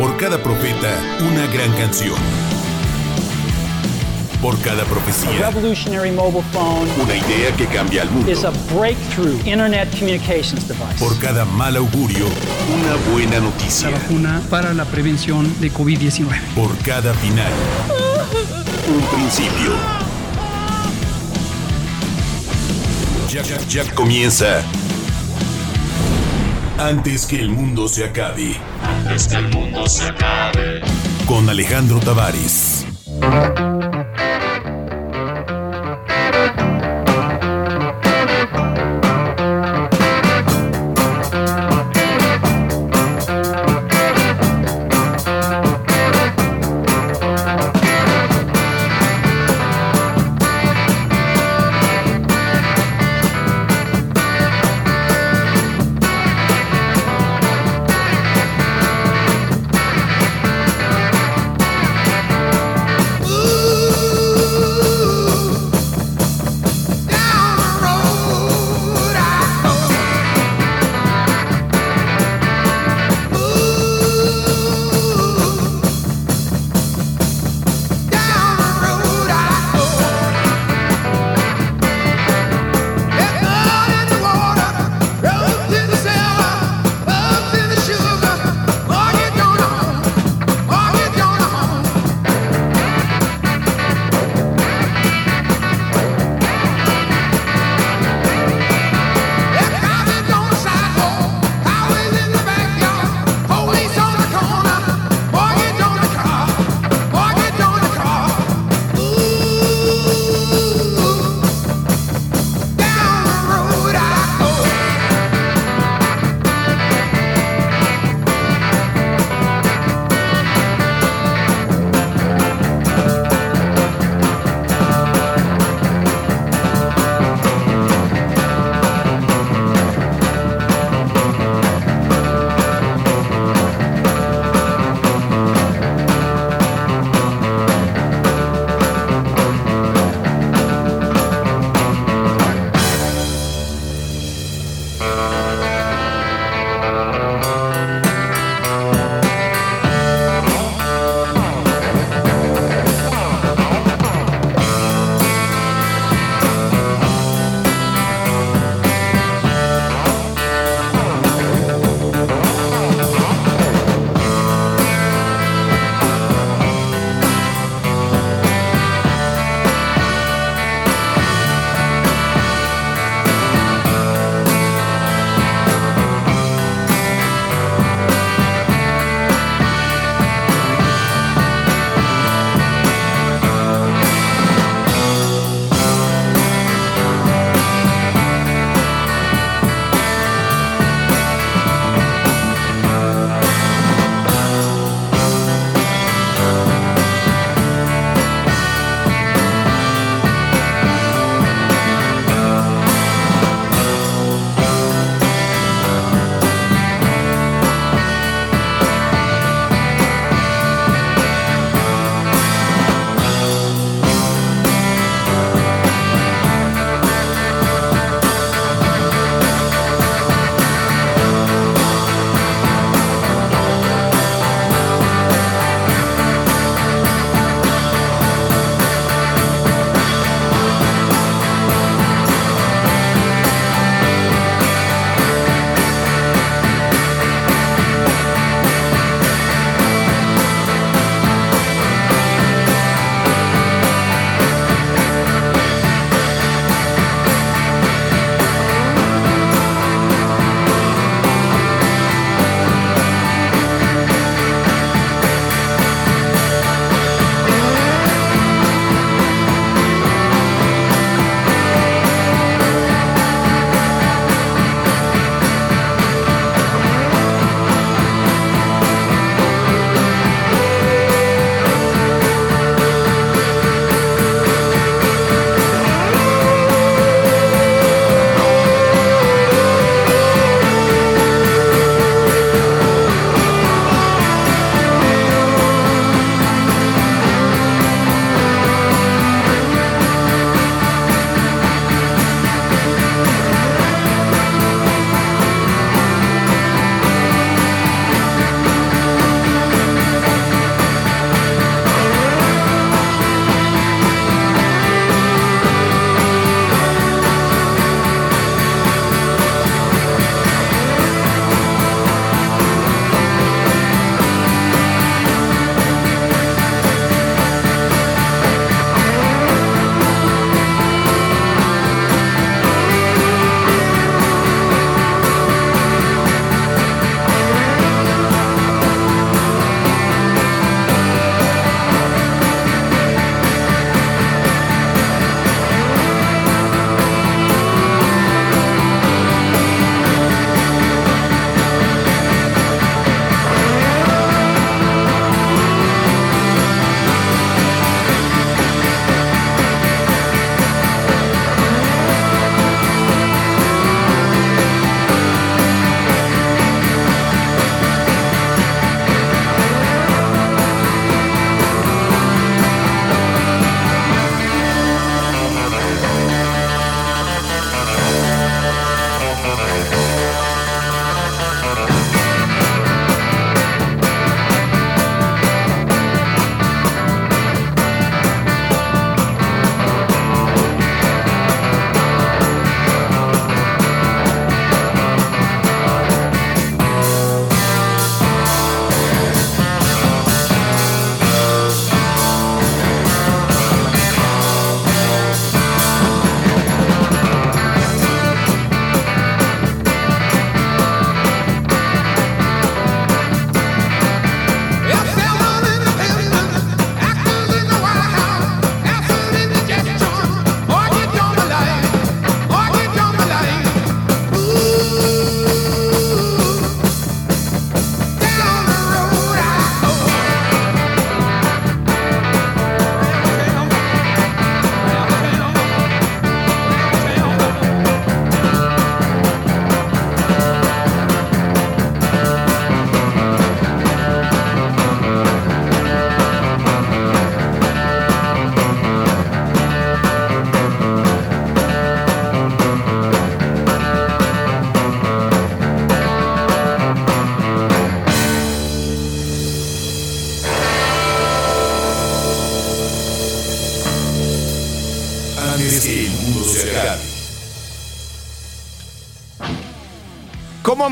Por cada profeta, una gran canción. Por cada A profecía, revolutionary mobile phone una idea que cambia al mundo. is a breakthrough internet communications device. Por cada mal augurio, una buena la noticia. vacuna para la prevención de COVID-19. Por cada final, un principio. Ya, ya, ya comienza. Antes que el mundo se acabe. Antes que el mundo se acabe. Con Alejandro Tavares.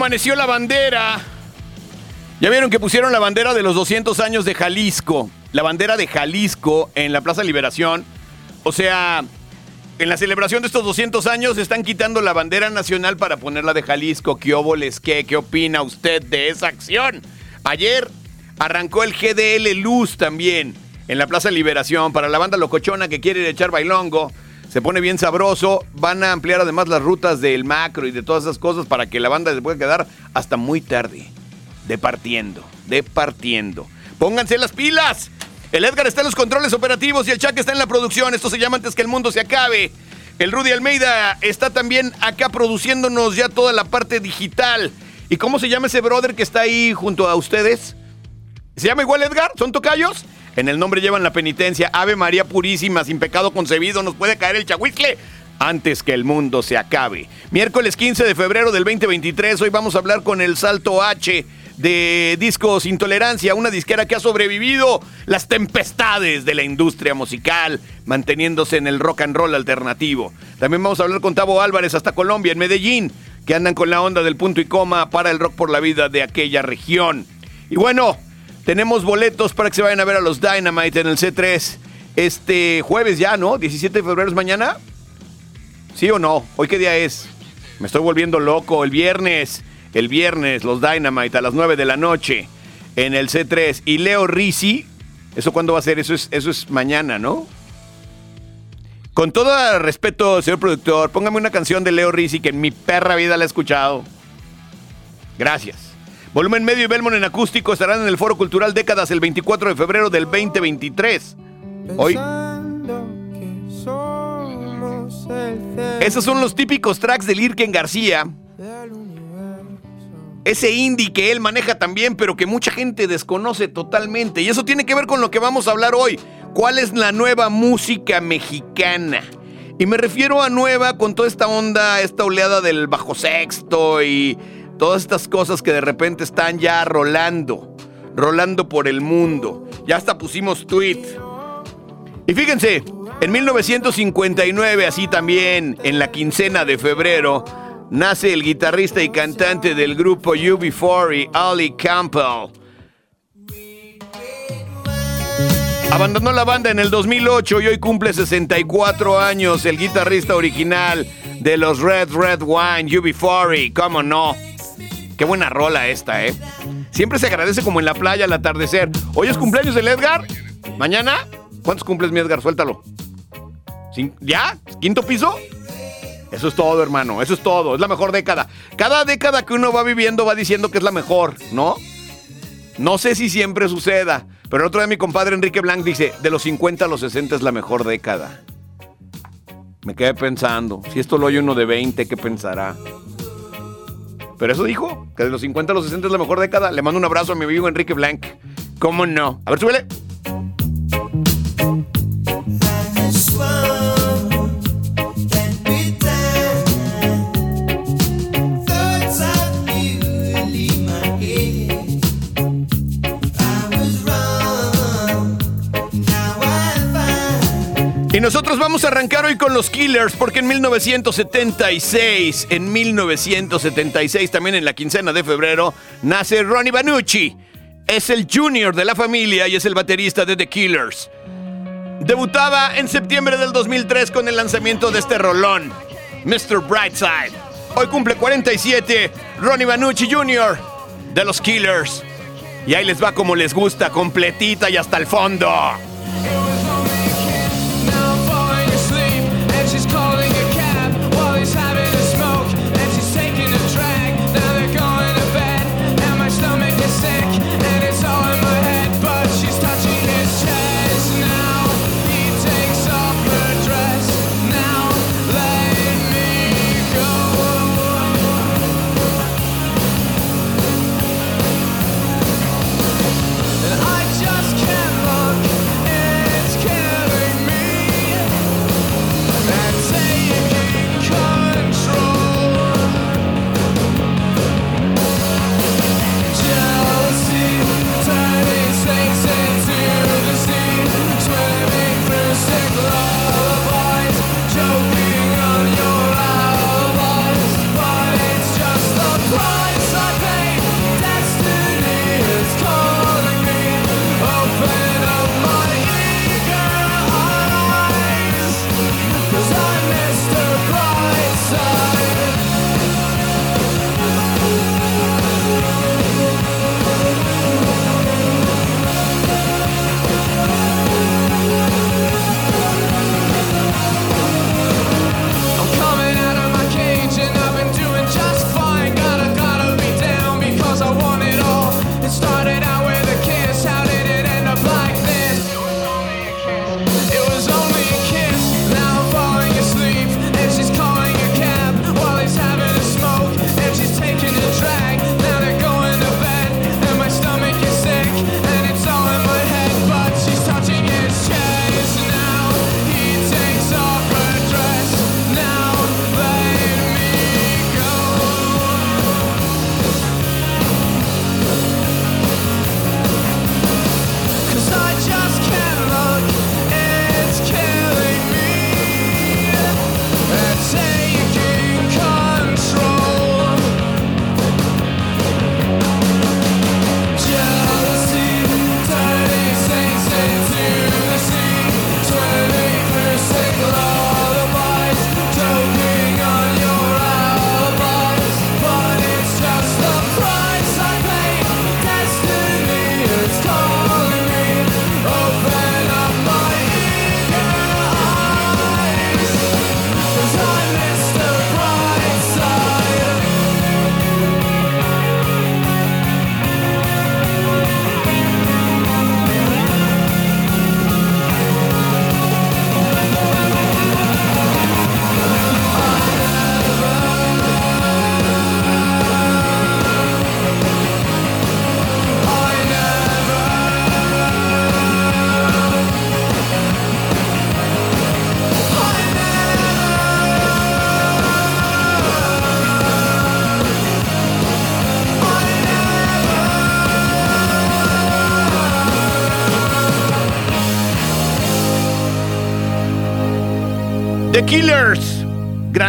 Amaneció la bandera? Ya vieron que pusieron la bandera de los 200 años de Jalisco. La bandera de Jalisco en la Plaza Liberación. O sea, en la celebración de estos 200 años están quitando la bandera nacional para ponerla de Jalisco. ¿Qué óboles qué? ¿Qué opina usted de esa acción? Ayer arrancó el GDL Luz también en la Plaza Liberación para la banda locochona que quiere echar bailongo. Se pone bien sabroso. Van a ampliar además las rutas del macro y de todas esas cosas para que la banda se pueda quedar hasta muy tarde. Departiendo, departiendo. Pónganse las pilas. El Edgar está en los controles operativos y el Chuck está en la producción. Esto se llama antes que el mundo se acabe. El Rudy Almeida está también acá produciéndonos ya toda la parte digital. ¿Y cómo se llama ese brother que está ahí junto a ustedes? ¿Se llama igual Edgar? ¿Son tocayos? En el nombre llevan la penitencia. Ave María Purísima, sin pecado concebido, nos puede caer el chahuizcle antes que el mundo se acabe. Miércoles 15 de febrero del 2023, hoy vamos a hablar con el Salto H de Discos Intolerancia, una disquera que ha sobrevivido las tempestades de la industria musical, manteniéndose en el rock and roll alternativo. También vamos a hablar con Tavo Álvarez hasta Colombia, en Medellín, que andan con la onda del punto y coma para el rock por la vida de aquella región. Y bueno, tenemos boletos para que se vayan a ver a los Dynamite en el C3 este jueves ya, ¿no? 17 de febrero es mañana. ¿Sí o no? ¿Hoy qué día es? Me estoy volviendo loco. El viernes el viernes los Dynamite a las 9 de la noche en el C3. Y Leo Risi, ¿eso cuándo va a ser? Eso es, eso es mañana, ¿no? Con todo respeto, señor productor, póngame una canción de Leo Risi que en mi perra vida la he escuchado. Gracias. Volumen Medio y Belmont en acústico estarán en el Foro Cultural Décadas el 24 de febrero del 2023. Hoy. Esos son los típicos tracks de Lirken García ese indie que él maneja también, pero que mucha gente desconoce totalmente. Y eso tiene que ver con lo que vamos a hablar hoy. ¿Cuál es la nueva música mexicana? Y me refiero a nueva con toda esta onda, esta oleada del bajo sexto y todas estas cosas que de repente están ya rolando, rolando por el mundo. Ya hasta pusimos tweet. Y fíjense, en 1959, así también, en la quincena de febrero, nace el guitarrista y cantante del grupo UB40, Ali Campbell. Abandonó la banda en el 2008 y hoy cumple 64 años, el guitarrista original de los Red Red Wine, UB40, ¿cómo no? Qué buena rola esta, ¿eh? Siempre se agradece como en la playa al atardecer. ¿Hoy es cumpleaños del Edgar? ¿Mañana? ¿Cuántos cumples mi Edgar? Suéltalo. ¿Ya? ¿Quinto piso? Eso es todo, hermano. Eso es todo. Es la mejor década. Cada década que uno va viviendo va diciendo que es la mejor, ¿no? No sé si siempre suceda. Pero el otro día mi compadre Enrique Blanc dice, de los 50 a los 60 es la mejor década. Me quedé pensando, si esto lo oye uno de 20, ¿qué pensará? Pero eso dijo, que de los 50 a los 60 es la mejor década. Le mando un abrazo a mi amigo Enrique Blanc. ¿Cómo no? A ver, súbele. Y nosotros vamos a arrancar hoy con los Killers, porque en 1976, en 1976, también en la quincena de febrero, nace Ronnie Banucci. Es el junior de la familia y es el baterista de The Killers. Debutaba en septiembre del 2003 con el lanzamiento de este rolón, Mr. Brightside. Hoy cumple 47, Ronnie Banucci Jr. de los Killers. Y ahí les va como les gusta, completita y hasta el fondo.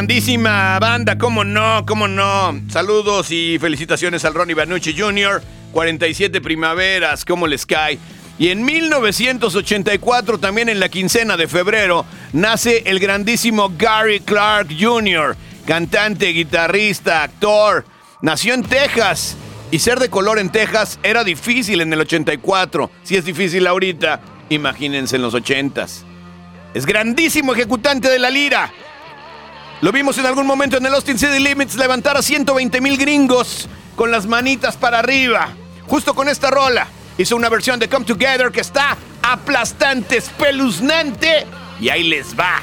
Grandísima banda, cómo no, cómo no. Saludos y felicitaciones al Ronnie Bernucci Jr., 47 primaveras, cómo les cae. Y en 1984, también en la quincena de febrero, nace el grandísimo Gary Clark Jr., cantante, guitarrista, actor. Nació en Texas y ser de color en Texas era difícil en el 84. Si es difícil ahorita, imagínense en los 80s. Es grandísimo ejecutante de la lira. Lo vimos en algún momento en el Austin City Limits levantar a 120 mil gringos con las manitas para arriba. Justo con esta rola. Hizo una versión de Come Together que está aplastante, espeluznante. Y ahí les va.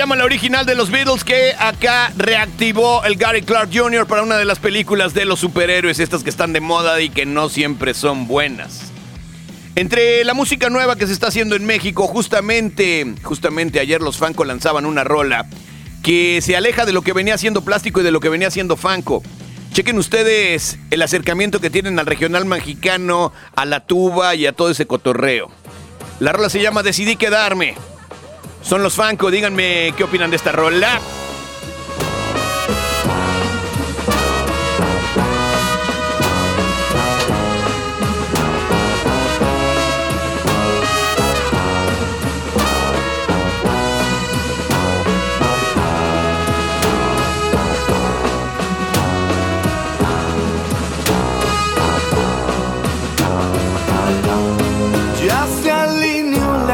Llama la original de los Beatles que acá reactivó el Gary Clark Jr. para una de las películas de los superhéroes, estas que están de moda y que no siempre son buenas. Entre la música nueva que se está haciendo en México, justamente, justamente ayer los Fanco lanzaban una rola que se aleja de lo que venía haciendo Plástico y de lo que venía haciendo Fanco. Chequen ustedes el acercamiento que tienen al regional mexicano, a la tuba y a todo ese cotorreo. La rola se llama Decidí quedarme. Son los Fanco, díganme qué opinan de esta rola.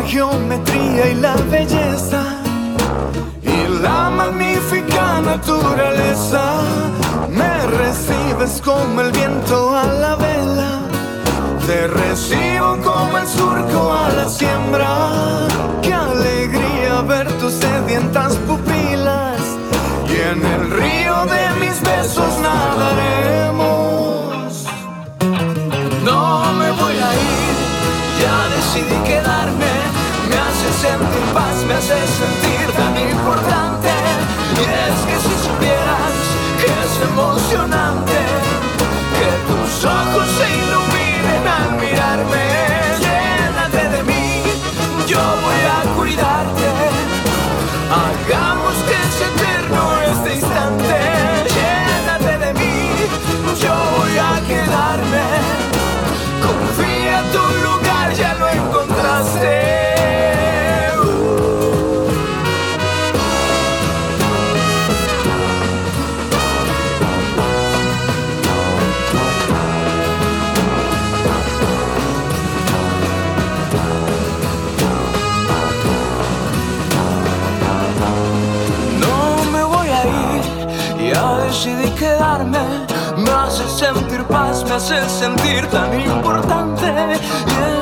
Geometría y la belleza y la magnífica naturaleza. Me recibes como el viento a la vela, te recibo como el surco a la siembra. Qué alegría ver tus sedientas pupilas y en el río de mis besos nadaremos. No me voy a ir, ya decidí quedarme sentir paz me hace sentir tan importante. Y es que si supieras que es emocionante que tus ojos se iluminen al mirarme, llénate de mí, yo voy a cuidarte. Hagamos que es eterno este instante, llénate de mí, yo voy a quedarme. Confía tu lugar, ya lo encontraste. Hace sentir tan importante.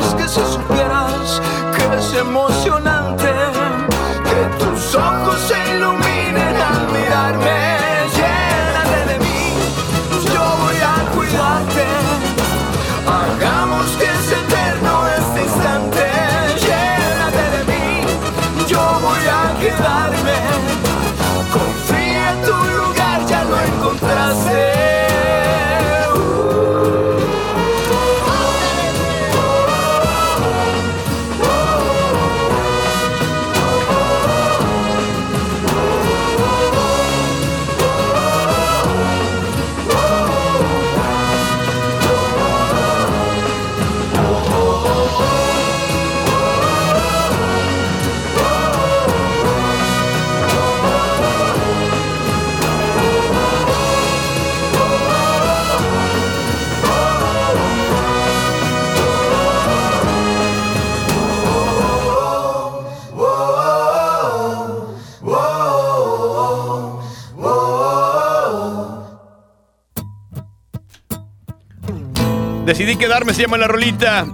Decidí quedarme, se llama la rolita.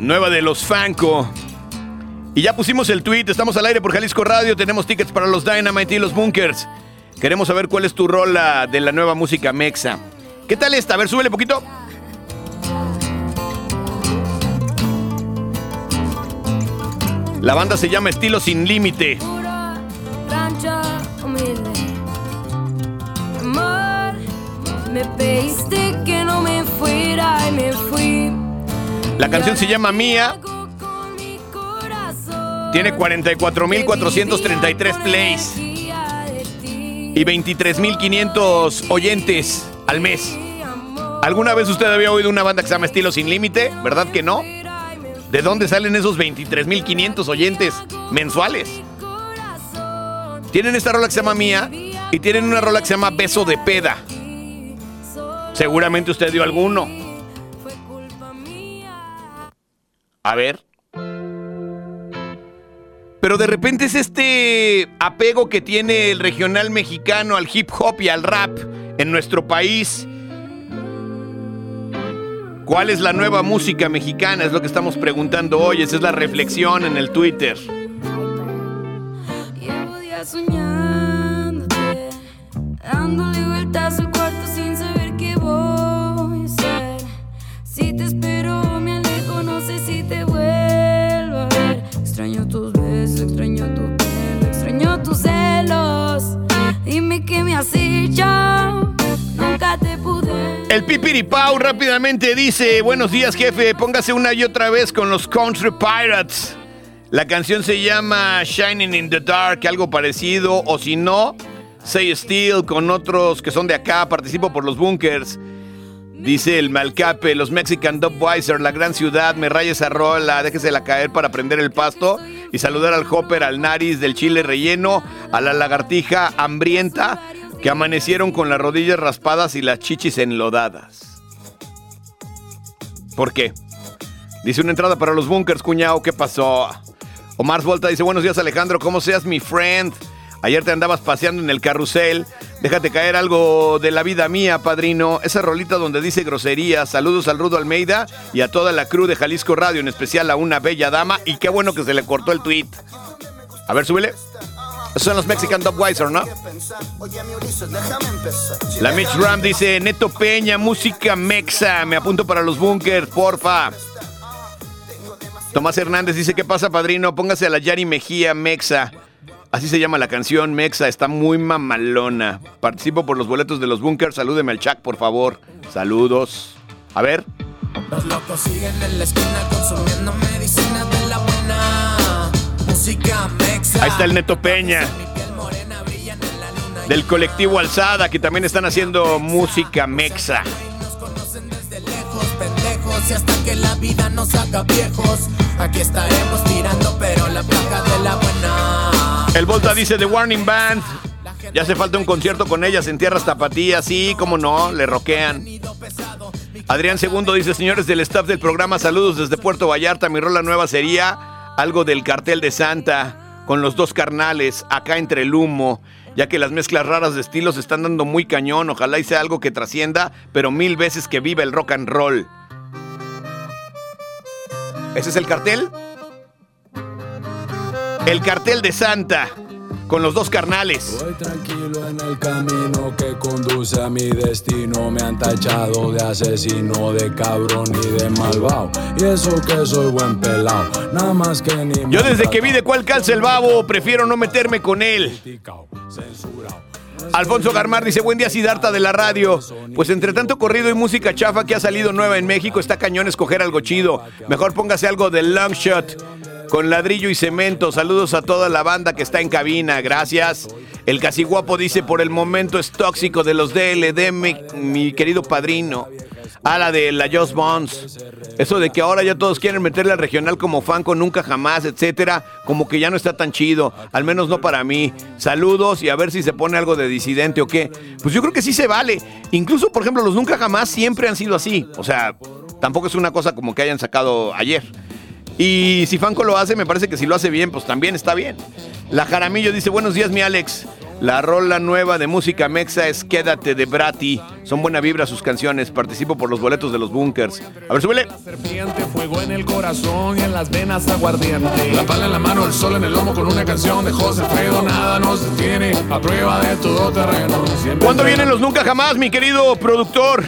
Nueva de los Fanco. Y ya pusimos el tweet, estamos al aire por Jalisco Radio, tenemos tickets para los Dynamite y los Bunkers. Queremos saber cuál es tu rola de la nueva música mexa. ¿Qué tal esta? A ver, súbele poquito. La banda se llama Estilo Sin Límite. me fuera y me fui. La canción se llama Mía. Tiene 44.433 plays y 23.500 oyentes al mes. ¿Alguna vez usted había oído una banda que se llama Estilo Sin Límite? ¿Verdad que no? ¿De dónde salen esos 23.500 oyentes mensuales? Tienen esta rola que se llama Mía y tienen una rola que se llama Beso de Peda. Seguramente usted dio alguno. Fue culpa mía. A ver. Pero de repente es este apego que tiene el regional mexicano al hip hop y al rap en nuestro país. ¿Cuál es la nueva música mexicana? Es lo que estamos preguntando hoy. Esa es la reflexión en el Twitter. Llevo días soñándote, dándole vueltas al Extraño tus besos, extraño tu extraño tus celos. Dime qué me has nunca te pude. El Pipiripau rápidamente dice, buenos días jefe, póngase una y otra vez con los Country Pirates. La canción se llama Shining in the Dark, algo parecido, o si no, Say Still con otros que son de acá, participo por los bunkers. Dice el Malcape, los Mexican Dubweiser, la gran ciudad, me raya esa rola, déjesela caer para prender el pasto y saludar al Hopper, al Naris del chile relleno, a la lagartija hambrienta que amanecieron con las rodillas raspadas y las chichis enlodadas. ¿Por qué? Dice una entrada para los bunkers, cuñado, ¿qué pasó? Omar Volta dice, buenos días Alejandro, ¿cómo seas mi friend? Ayer te andabas paseando en el carrusel. Déjate caer algo de la vida mía, padrino. Esa rolita donde dice grosería. Saludos al Rudo Almeida y a toda la crew de Jalisco Radio, en especial a una bella dama. Y qué bueno que se le cortó el tweet. A ver, súbele. Esos son los Mexican Dubweiser, ¿no? La Mitch Ram dice, Neto Peña, música mexa. Me apunto para los bunkers, porfa. Tomás Hernández dice, ¿qué pasa, padrino? Póngase a la Yari Mejía Mexa. Así se llama la canción, Mexa, está muy mamalona. Participo por los boletos de los bunkers, salúdeme al chat, por favor. Saludos. A ver. Los locos siguen en la esquina consumiendo medicina de la buena. Música mexa. Ahí está el Neto Peña. Del colectivo Alzada, que también están haciendo música mexa. Nos conocen desde lejos, pendejos. Y hasta que la vida nos haga viejos. Aquí estaremos tirando, pero la placa de la buena. El Volta dice The Warning Band. Ya hace falta un concierto con ellas en tierras tapatías. Sí, cómo no, le roquean. Adrián Segundo dice, señores del staff del programa, saludos desde Puerto Vallarta. Mi rola nueva sería algo del cartel de Santa, con los dos carnales, acá entre el humo, ya que las mezclas raras de estilos están dando muy cañón. Ojalá y sea algo que trascienda, pero mil veces que viva el rock and roll. ¿Ese es el cartel? El cartel de Santa, con los dos carnales. Voy tranquilo en el camino que conduce a mi destino. Me han tachado de asesino, de cabrón y de malvado. Y eso que soy buen pelado, nada más que ni Yo desde que vi de cuál calza el babo, prefiero no meterme con él. Alfonso Garmar dice, buen día Sidarta de la radio. Pues entre tanto corrido y música chafa que ha salido nueva en México, está cañón escoger algo chido. Mejor póngase algo de long shot. Con ladrillo y cemento. Saludos a toda la banda que está en cabina. Gracias. El casi guapo dice, por el momento es tóxico de los DLD, mi, mi querido padrino. A la de la Just Bones. Eso de que ahora ya todos quieren meterle al regional como fan con nunca jamás, etcétera, como que ya no está tan chido, al menos no para mí. Saludos y a ver si se pone algo de disidente o qué. Pues yo creo que sí se vale. Incluso, por ejemplo, los nunca jamás siempre han sido así. O sea, tampoco es una cosa como que hayan sacado ayer. Y si Fanco lo hace, me parece que si lo hace bien, pues también está bien. La Jaramillo dice, buenos días, mi Alex. La rola nueva de música mexa es Quédate de Brati. Son buena vibra sus canciones. Participo por los boletos de los bunkers. A ver, súbele. Serpiente, fuego en el corazón y en las venas aguardiente. La pala en la mano, el sol en el lomo con una canción de José Fredo. Nada nos detiene a prueba de todo terreno. Siempre ¿Cuándo vienen los nunca jamás, mi querido productor?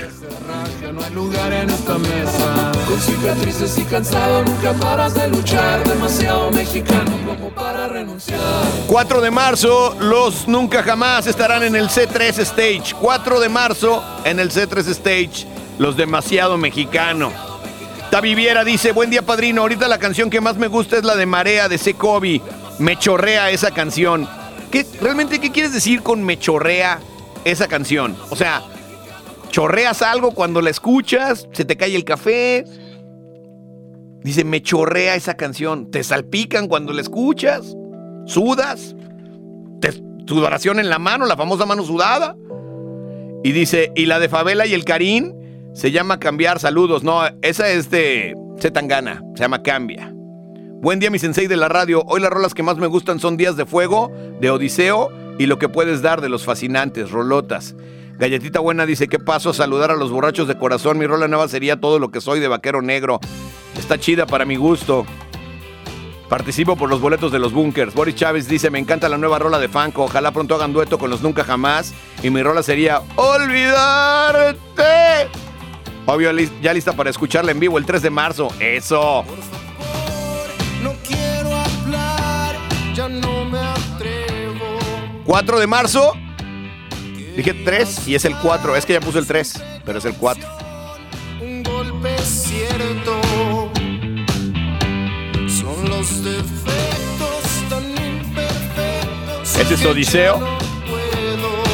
No hay lugar en esta mesa. Con cicatrices y cansado, nunca paras de luchar. Demasiado mexicano como para renunciar. 4 de marzo, los nunca jamás estarán en el C3 Stage. 4 de marzo en el C3 Stage, los demasiado mexicano. Tavi Viera dice, buen día padrino, ahorita la canción que más me gusta es la de Marea de Secovi. Me chorrea esa canción. ¿Qué, ¿Realmente qué quieres decir con me chorrea esa canción? O sea, chorreas algo cuando la escuchas, se te cae el café. Dice, me chorrea esa canción. ¿Te salpican cuando la escuchas? ¿Sudas? ¿Te, sudoración en la mano, la famosa mano sudada? Y dice, y la de Favela y el Karim se llama Cambiar Saludos. No, esa es de Zetangana, se llama Cambia. Buen día, mi sensei de la radio. Hoy las rolas que más me gustan son Días de Fuego, de Odiseo y Lo que puedes dar de los fascinantes, rolotas. Galletita Buena dice, ¿qué paso a saludar a los borrachos de corazón? Mi rola nueva sería todo lo que soy de vaquero negro. Está chida para mi gusto. Participo por los boletos de los bunkers. Boris Chávez dice, me encanta la nueva rola de Fanco. Ojalá pronto hagan dueto con los Nunca Jamás. Y mi rola sería Olvidarte. Obvio, ya lista para escucharla en vivo el 3 de marzo. Eso. No quiero hablar, ya no me atrevo. 4 de marzo. Dije 3 y es el 4. Es que ya puse el 3, pero es el 4. Un golpe cierto. Son los defectos tan imperfectos. Ese es Odiseo.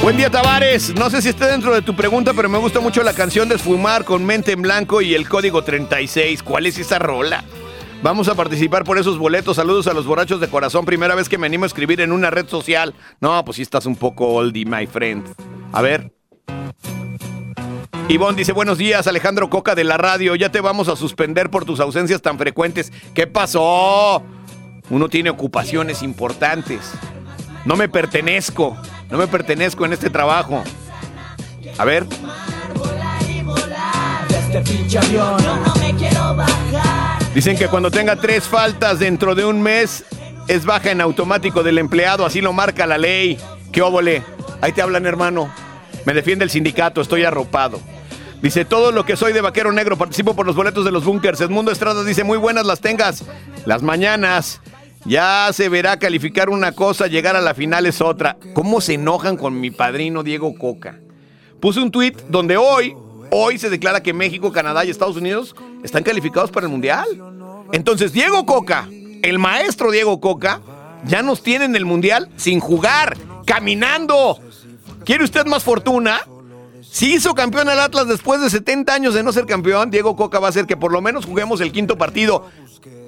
Buen día, Tavares. No sé si está dentro de tu pregunta, pero me gusta mucho la canción de Esfumar con Mente en Blanco y el código 36. ¿Cuál es esa rola? Vamos a participar por esos boletos. Saludos a los borrachos de corazón. Primera vez que me animo a escribir en una red social. No, pues sí estás un poco oldie, my friend. A ver. Ivonne dice, buenos días, Alejandro Coca de la radio. Ya te vamos a suspender por tus ausencias tan frecuentes. ¿Qué pasó? Uno tiene ocupaciones importantes. No me pertenezco. No me pertenezco en este trabajo. A ver. Dicen que cuando tenga tres faltas dentro de un mes es baja en automático del empleado, así lo marca la ley. ¿Qué óvole? Ahí te hablan, hermano. Me defiende el sindicato, estoy arropado. Dice, todo lo que soy de vaquero negro, participo por los boletos de los bunkers. Edmundo Estrada dice, muy buenas las tengas. Las mañanas. Ya se verá calificar una cosa, llegar a la final es otra. ¿Cómo se enojan con mi padrino Diego Coca? Puse un tweet donde hoy, hoy se declara que México, Canadá y Estados Unidos están calificados para el Mundial. Entonces, Diego Coca, el maestro Diego Coca, ya nos tiene en el Mundial sin jugar, caminando. ¿Quiere usted más fortuna? Si hizo campeón al Atlas después de 70 años de no ser campeón, Diego Coca va a hacer que por lo menos juguemos el quinto partido.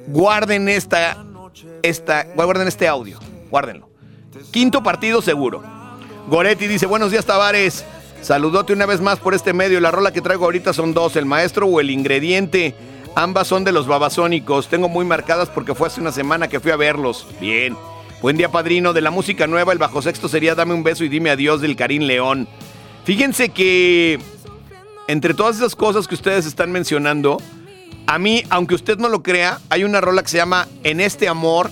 Guarden esta, esta, guarden este audio, guárdenlo. Quinto partido seguro. Goretti dice, buenos días Tavares. Saludote una vez más por este medio. La rola que traigo ahorita son dos, el maestro o el ingrediente. Ambas son de los babasónicos. Tengo muy marcadas porque fue hace una semana que fui a verlos. Bien. Buen día, padrino. De la música nueva, el bajo sexto sería Dame un beso y dime adiós del Karim León. Fíjense que entre todas esas cosas que ustedes están mencionando, a mí, aunque usted no lo crea, hay una rola que se llama En este amor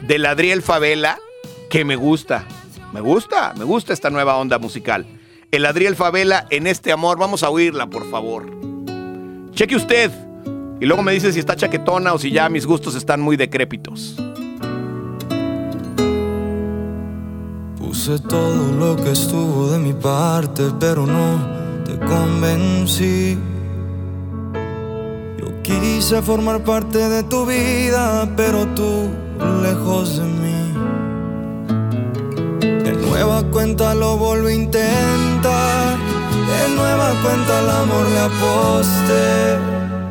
del Adriel Favela que me gusta. Me gusta, me gusta esta nueva onda musical. El Adriel Favela en este amor, vamos a oírla, por favor. Cheque usted y luego me dice si está chaquetona o si ya mis gustos están muy decrépitos. Puse todo lo que estuvo de mi parte, pero no te convencí. Yo quise formar parte de tu vida, pero tú lejos de mí. De nueva cuenta lo vuelvo a intentar. De nueva cuenta al amor le aposté.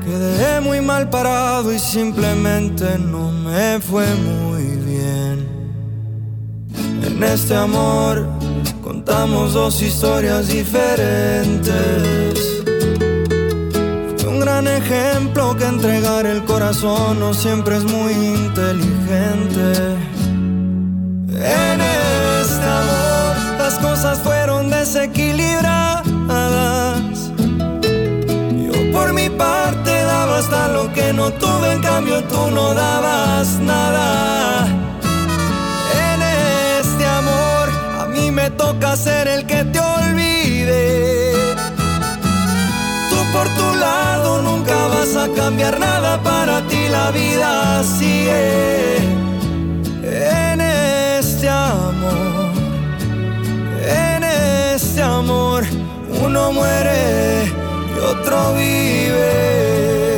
Quedé muy mal parado y simplemente no me fue muy. En este amor contamos dos historias diferentes. Fue un gran ejemplo que entregar el corazón no siempre es muy inteligente. En este amor las cosas fueron desequilibradas. Yo por mi parte daba hasta lo que no tuve, en cambio tú no dabas nada. Toca ser el que te olvide. Tú por tu lado nunca vas a cambiar nada, para ti la vida sigue. En este amor, en este amor, uno muere y otro vive.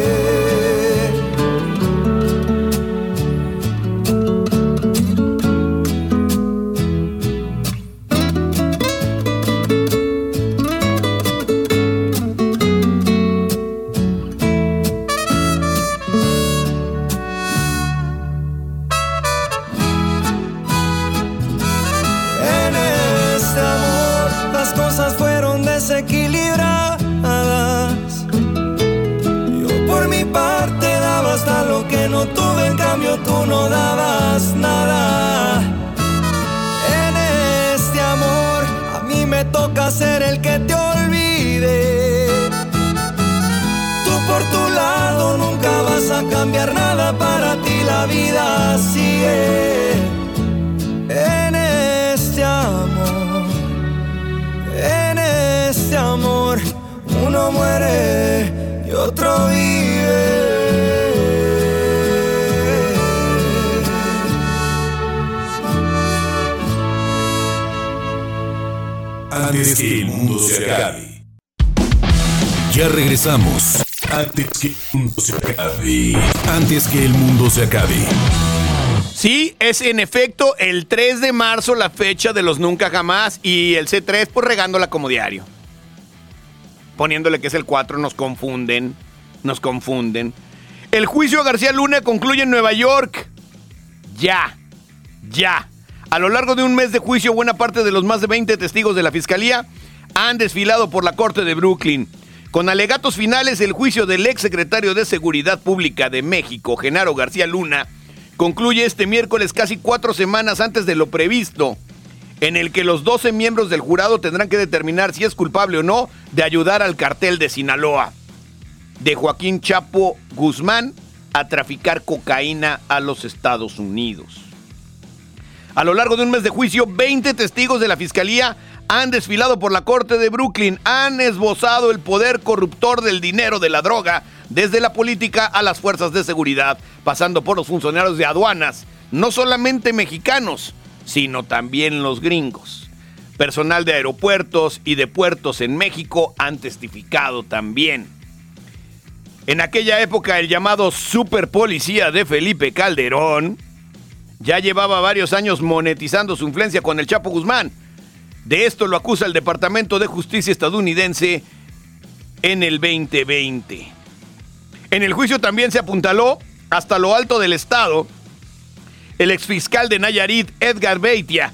Ser el que te olvide. Tú por tu lado nunca vas a cambiar nada, para ti la vida sigue. En este amor, en este amor, uno muere y otro vive. Antes que el mundo se acabe. Ya regresamos. Antes que el mundo se acabe. Antes que el mundo se acabe. Sí, es en efecto el 3 de marzo la fecha de los Nunca Jamás y el C3 pues regándola como diario. Poniéndole que es el 4 nos confunden, nos confunden. El juicio a García Luna concluye en Nueva York. Ya, ya. A lo largo de un mes de juicio, buena parte de los más de 20 testigos de la fiscalía han desfilado por la corte de Brooklyn. Con alegatos finales, el juicio del ex secretario de Seguridad Pública de México, Genaro García Luna, concluye este miércoles casi cuatro semanas antes de lo previsto, en el que los 12 miembros del jurado tendrán que determinar si es culpable o no de ayudar al cartel de Sinaloa, de Joaquín Chapo Guzmán, a traficar cocaína a los Estados Unidos. A lo largo de un mes de juicio, 20 testigos de la fiscalía han desfilado por la corte de Brooklyn, han esbozado el poder corruptor del dinero de la droga, desde la política a las fuerzas de seguridad, pasando por los funcionarios de aduanas, no solamente mexicanos, sino también los gringos. Personal de aeropuertos y de puertos en México han testificado también. En aquella época el llamado super policía de Felipe Calderón ya llevaba varios años monetizando su influencia con el Chapo Guzmán. De esto lo acusa el Departamento de Justicia estadounidense en el 2020. En el juicio también se apuntaló hasta lo alto del Estado. El exfiscal de Nayarit, Edgar Beitia,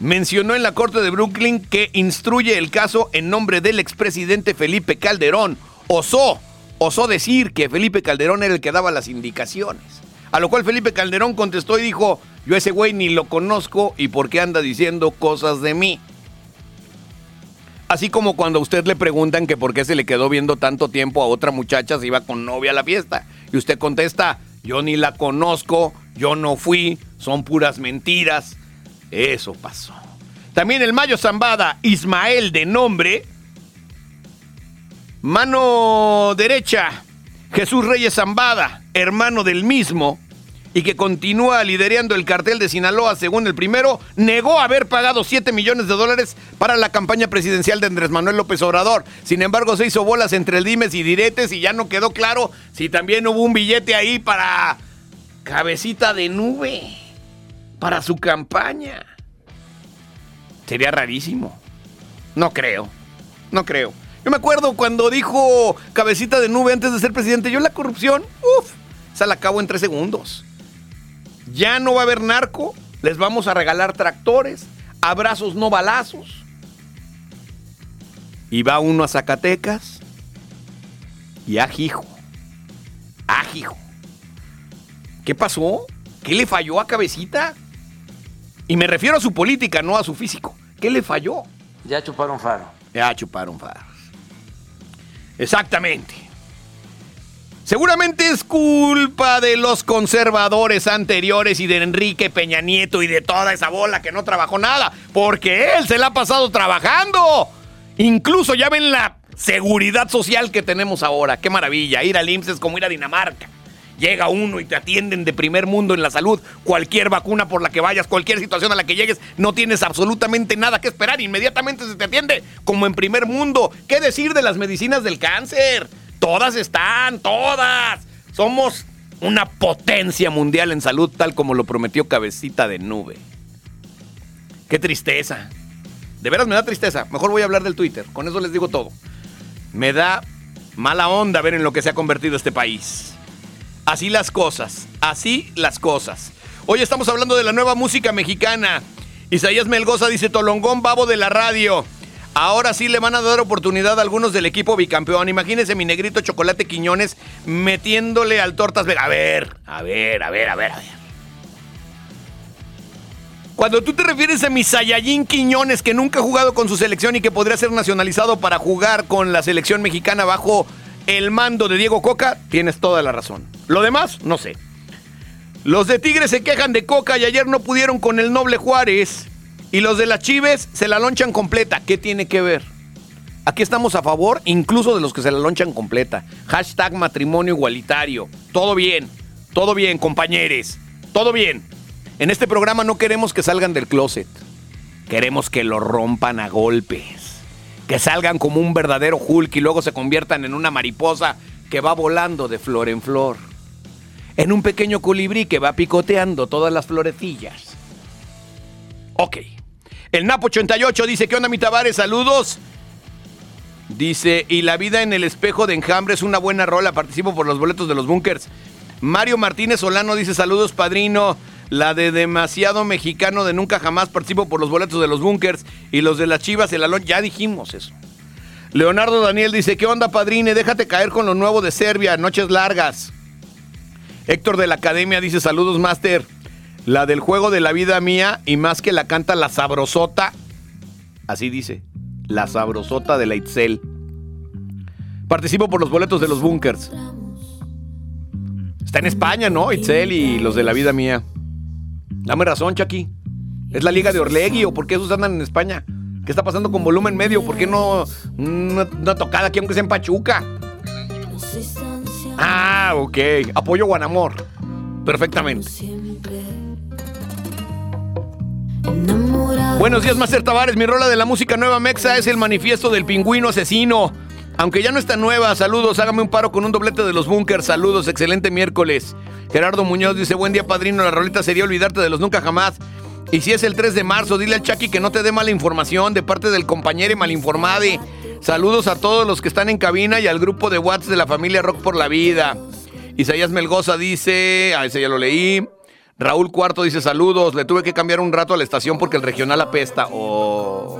mencionó en la Corte de Brooklyn que instruye el caso en nombre del expresidente Felipe Calderón. Osó, osó decir que Felipe Calderón era el que daba las indicaciones. A lo cual Felipe Calderón contestó y dijo, yo a ese güey ni lo conozco y por qué anda diciendo cosas de mí. Así como cuando a usted le preguntan que por qué se le quedó viendo tanto tiempo a otra muchacha si iba con novia a la fiesta. Y usted contesta, yo ni la conozco, yo no fui, son puras mentiras. Eso pasó. También el Mayo Zambada, Ismael de nombre. Mano derecha, Jesús Reyes Zambada, hermano del mismo, y que continúa liderando el cartel de Sinaloa, según el primero, negó haber pagado 7 millones de dólares para la campaña presidencial de Andrés Manuel López Obrador. Sin embargo, se hizo bolas entre el dimes y diretes y ya no quedó claro si también hubo un billete ahí para cabecita de nube, para su campaña. Sería rarísimo. No creo, no creo. Yo me acuerdo cuando dijo cabecita de nube antes de ser presidente, yo la corrupción, uff, esa la acabo en tres segundos. Ya no va a haber narco, les vamos a regalar tractores, abrazos no balazos. Y va uno a Zacatecas y ajijo, ajijo. ¿Qué pasó? ¿Qué le falló a Cabecita? Y me refiero a su política, no a su físico. ¿Qué le falló? Ya chuparon faro. Ya chuparon faros. Exactamente. Seguramente es culpa de los conservadores anteriores y de Enrique Peña Nieto y de toda esa bola que no trabajó nada, porque él se la ha pasado trabajando. Incluso ya ven la seguridad social que tenemos ahora. Qué maravilla. Ir al IMSS es como ir a Dinamarca. Llega uno y te atienden de primer mundo en la salud. Cualquier vacuna por la que vayas, cualquier situación a la que llegues, no tienes absolutamente nada que esperar. Inmediatamente se te atiende como en primer mundo. ¿Qué decir de las medicinas del cáncer? Todas están, todas. Somos una potencia mundial en salud, tal como lo prometió Cabecita de Nube. Qué tristeza. De veras me da tristeza. Mejor voy a hablar del Twitter. Con eso les digo todo. Me da mala onda ver en lo que se ha convertido este país. Así las cosas, así las cosas. Hoy estamos hablando de la nueva música mexicana. Isaías Melgoza dice Tolongón Babo de la radio. Ahora sí le van a dar oportunidad a algunos del equipo bicampeón. Imagínense mi negrito Chocolate Quiñones metiéndole al Tortas. A ver, a ver, a ver, a ver, a ver. Cuando tú te refieres a mi Sayayín Quiñones, que nunca ha jugado con su selección y que podría ser nacionalizado para jugar con la selección mexicana bajo el mando de Diego Coca, tienes toda la razón. Lo demás, no sé. Los de Tigres se quejan de Coca y ayer no pudieron con el noble Juárez. Y los de las Chives se la lonchan completa. ¿Qué tiene que ver? Aquí estamos a favor incluso de los que se la lonchan completa. Hashtag matrimonio igualitario. Todo bien, todo bien, compañeros. Todo bien. En este programa no queremos que salgan del closet. Queremos que lo rompan a golpes. Que salgan como un verdadero Hulk y luego se conviertan en una mariposa que va volando de flor en flor. En un pequeño colibrí que va picoteando todas las florecillas. Ok. El Napo 88 dice, ¿qué onda mi Tavares? Saludos. Dice, y la vida en el espejo de enjambre es una buena rola, participo por los boletos de los bunkers. Mario Martínez Solano dice, saludos padrino. La de demasiado mexicano de nunca jamás participo por los boletos de los bunkers. Y los de las chivas, el alón, ya dijimos eso. Leonardo Daniel dice, ¿qué onda padrine? Déjate caer con lo nuevo de Serbia, noches largas. Héctor de la Academia dice, saludos Master. La del juego de la vida mía y más que la canta la sabrosota. Así dice, la sabrosota de la Itzel. Participo por los boletos de los bunkers. Está en España, ¿no? Itzel y los de la vida mía. Dame razón, Chucky. ¿Es la liga de Orlegui o por qué esos andan en España? ¿Qué está pasando con volumen medio? ¿Por qué no una, una tocada aquí aunque sea en Pachuca? Ah, ok. Apoyo Guanamor. Perfectamente. Buenos días, Master Tavares. Mi rola de la música nueva mexa es el manifiesto del pingüino asesino. Aunque ya no está nueva, saludos. Hágame un paro con un doblete de los bunkers. Saludos, excelente miércoles. Gerardo Muñoz dice: Buen día, padrino. La rolita sería olvidarte de los nunca jamás. Y si es el 3 de marzo, dile al Chucky que no te dé mala información de parte del compañero malinformade. Saludos a todos los que están en cabina y al grupo de WhatsApp de la familia Rock por la Vida. Isaías Melgoza dice, a ese ya lo leí. Raúl Cuarto dice saludos, le tuve que cambiar un rato a la estación porque el regional apesta. Oh.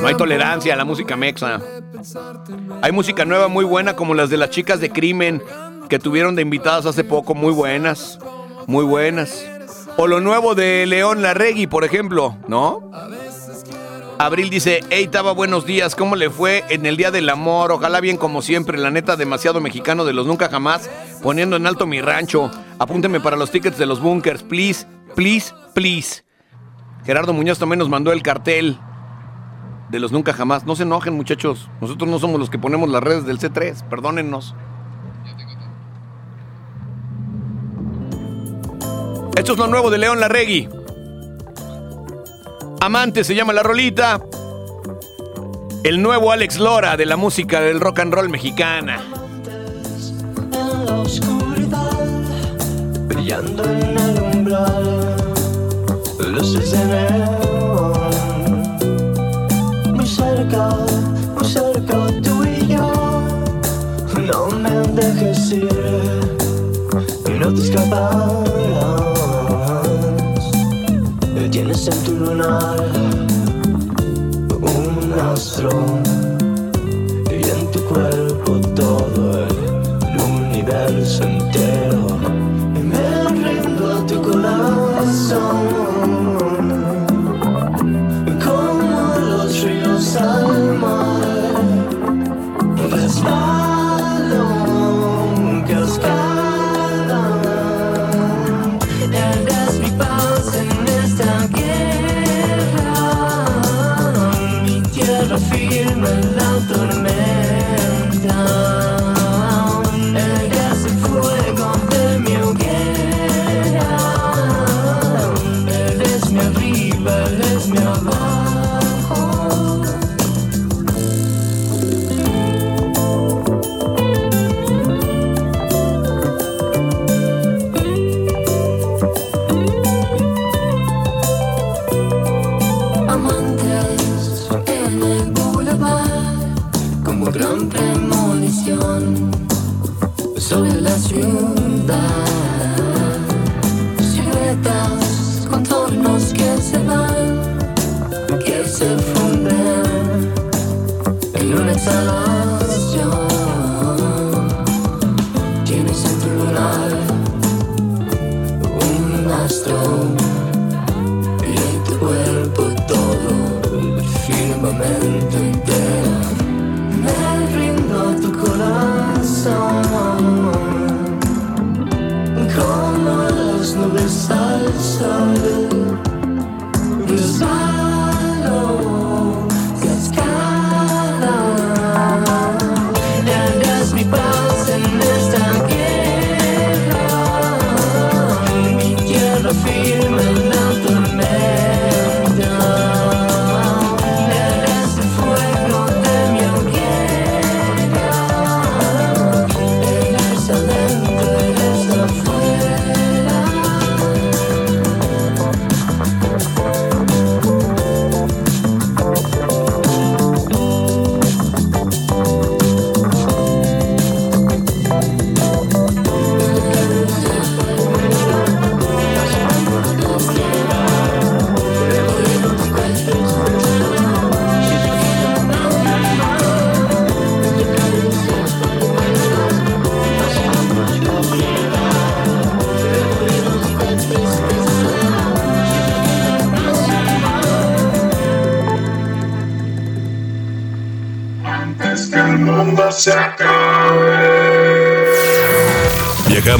No hay tolerancia a la música mexa. Hay música nueva muy buena como las de las chicas de crimen que tuvieron de invitadas hace poco, muy buenas, muy buenas. O lo nuevo de León Larregui, por ejemplo, ¿no? Abril dice, hey Taba, buenos días, ¿cómo le fue en el Día del Amor? Ojalá bien como siempre, la neta, demasiado mexicano de los nunca jamás, poniendo en alto mi rancho. Apúnteme para los tickets de los bunkers, please, please, please. Gerardo Muñoz también nos mandó el cartel de los nunca jamás. No se enojen, muchachos, nosotros no somos los que ponemos las redes del C3, perdónennos. Esto es lo nuevo de León Larregui. Amante se llama la rolita. El nuevo Alex Lora de la música del rock and roll mexicana. en la oscuridad, brillando en el umbral, luces de neón. Muy cerca, muy cerca tú y yo, no me dejes ir no te escaparás. Tienes en tu lunar un astro y en tu cuerpo todo el universo entero.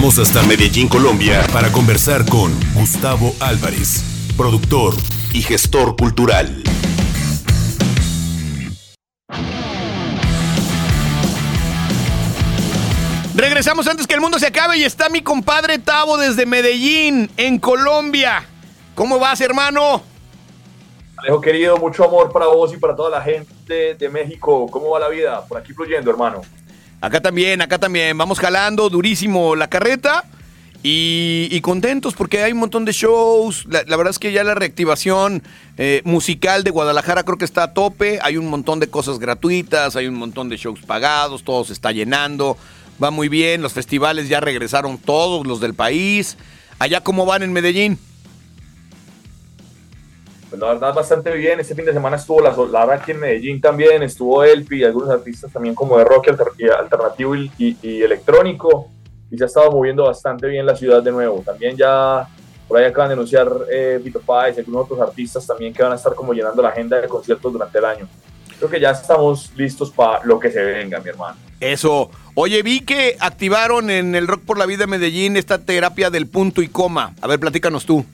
Viajamos hasta Medellín, Colombia, para conversar con Gustavo Álvarez, productor y gestor cultural. Regresamos antes que el mundo se acabe y está mi compadre Tavo desde Medellín, en Colombia. ¿Cómo vas, hermano? Alejo querido, mucho amor para vos y para toda la gente de México. ¿Cómo va la vida? Por aquí fluyendo, hermano. Acá también, acá también. Vamos jalando durísimo la carreta y, contentos porque hay un montón de shows. La, la verdad es que ya la reactivación eh, musical de Guadalajara creo que está a tope. Hay un montón de cosas gratuitas, hay un montón de shows pagados, todo se está llenando. Va muy bien, los festivales ya regresaron todos los del país. Allá cómo van en Medellín. Pues la verdad, bastante bien. Este fin de semana estuvo la Solar aquí en Medellín también. Estuvo Elpi y algunos artistas también como de rock alternativo y, y- y electrónico. Y se ha estado moviendo bastante bien la ciudad de nuevo. También ya por ahí acaban de anunciar eh, Vito Páez y algunos otros artistas también que van a estar como llenando la agenda de conciertos durante el año. Creo que ya estamos listos para lo que se venga, mi hermano. Eso. Oye, vi que activaron en el Rock por la Vida Medellín esta terapia del punto y coma. A ver, platícanos tú.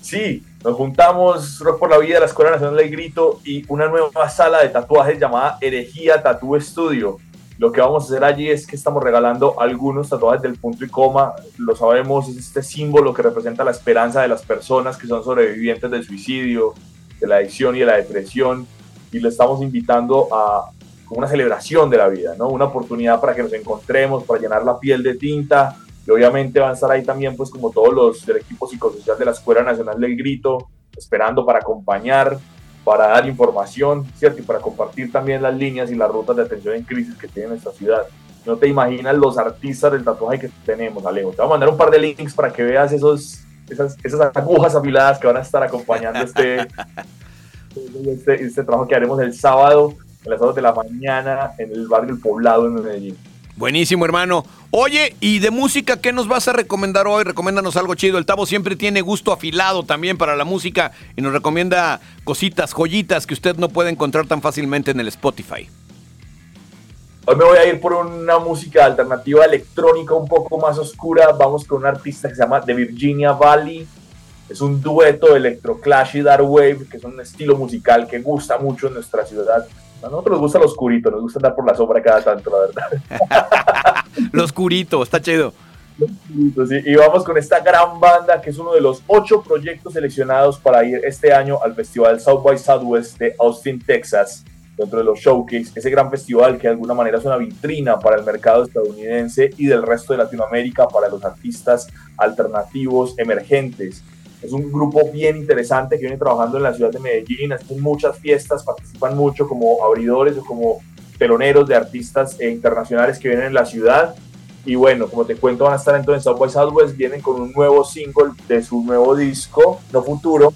Sí, nos juntamos Rock por la Vida, la Escuela Nacional del Grito y una nueva sala de tatuajes llamada Herejía Tattoo Studio. Lo que vamos a hacer allí es que estamos regalando algunos tatuajes del punto y coma. Lo sabemos, es este símbolo que representa la esperanza de las personas que son sobrevivientes del suicidio, de la adicción y de la depresión. Y le estamos invitando a una celebración de la vida, ¿no? Una oportunidad para que nos encontremos, para llenar la piel de tinta. Y obviamente van a estar ahí también, pues como todos los del equipo psicosocial de la Escuela Nacional del Grito, esperando para acompañar, para dar información, ¿cierto? Y para compartir también las líneas y las rutas de atención en crisis que tiene nuestra ciudad. No te imaginas los artistas del tatuaje que tenemos, Alejo. Te voy a mandar un par de links para que veas esos, esas, esas agujas afiladas que van a estar acompañando este, este, este trabajo que haremos el sábado a las horas de la mañana en el barrio El Poblado en Medellín. Buenísimo, hermano. Oye, ¿y de música qué nos vas a recomendar hoy? Recomiéndanos algo chido. El Tavo siempre tiene gusto afilado también para la música y nos recomienda cositas, joyitas que usted no puede encontrar tan fácilmente en el Spotify. Hoy me voy a ir por una música alternativa electrónica un poco más oscura. Vamos con un artista que se llama The Virginia Valley. Es un dueto de electroclash y dark wave, que es un estilo musical que gusta mucho en nuestra ciudad. A nosotros nos gusta lo oscurito, nos gusta andar por la sombra cada tanto, la verdad. Lo oscurito, está chido. Sí, y vamos con esta gran banda que es uno de los ocho proyectos seleccionados para ir este año al Festival South by Southwest de Austin, Texas, dentro de los Showcase, ese gran festival que de alguna manera es una vitrina para el mercado estadounidense y del resto de Latinoamérica para los artistas alternativos emergentes. Es un grupo bien interesante que viene trabajando en la ciudad de Medellín, hacen muchas fiestas, participan mucho como abridores o como teloneros de artistas eh, internacionales que vienen en la ciudad. Y bueno, como te cuento, van a estar entonces en South by Southwest, vienen con un nuevo single de su nuevo disco, No Futuro,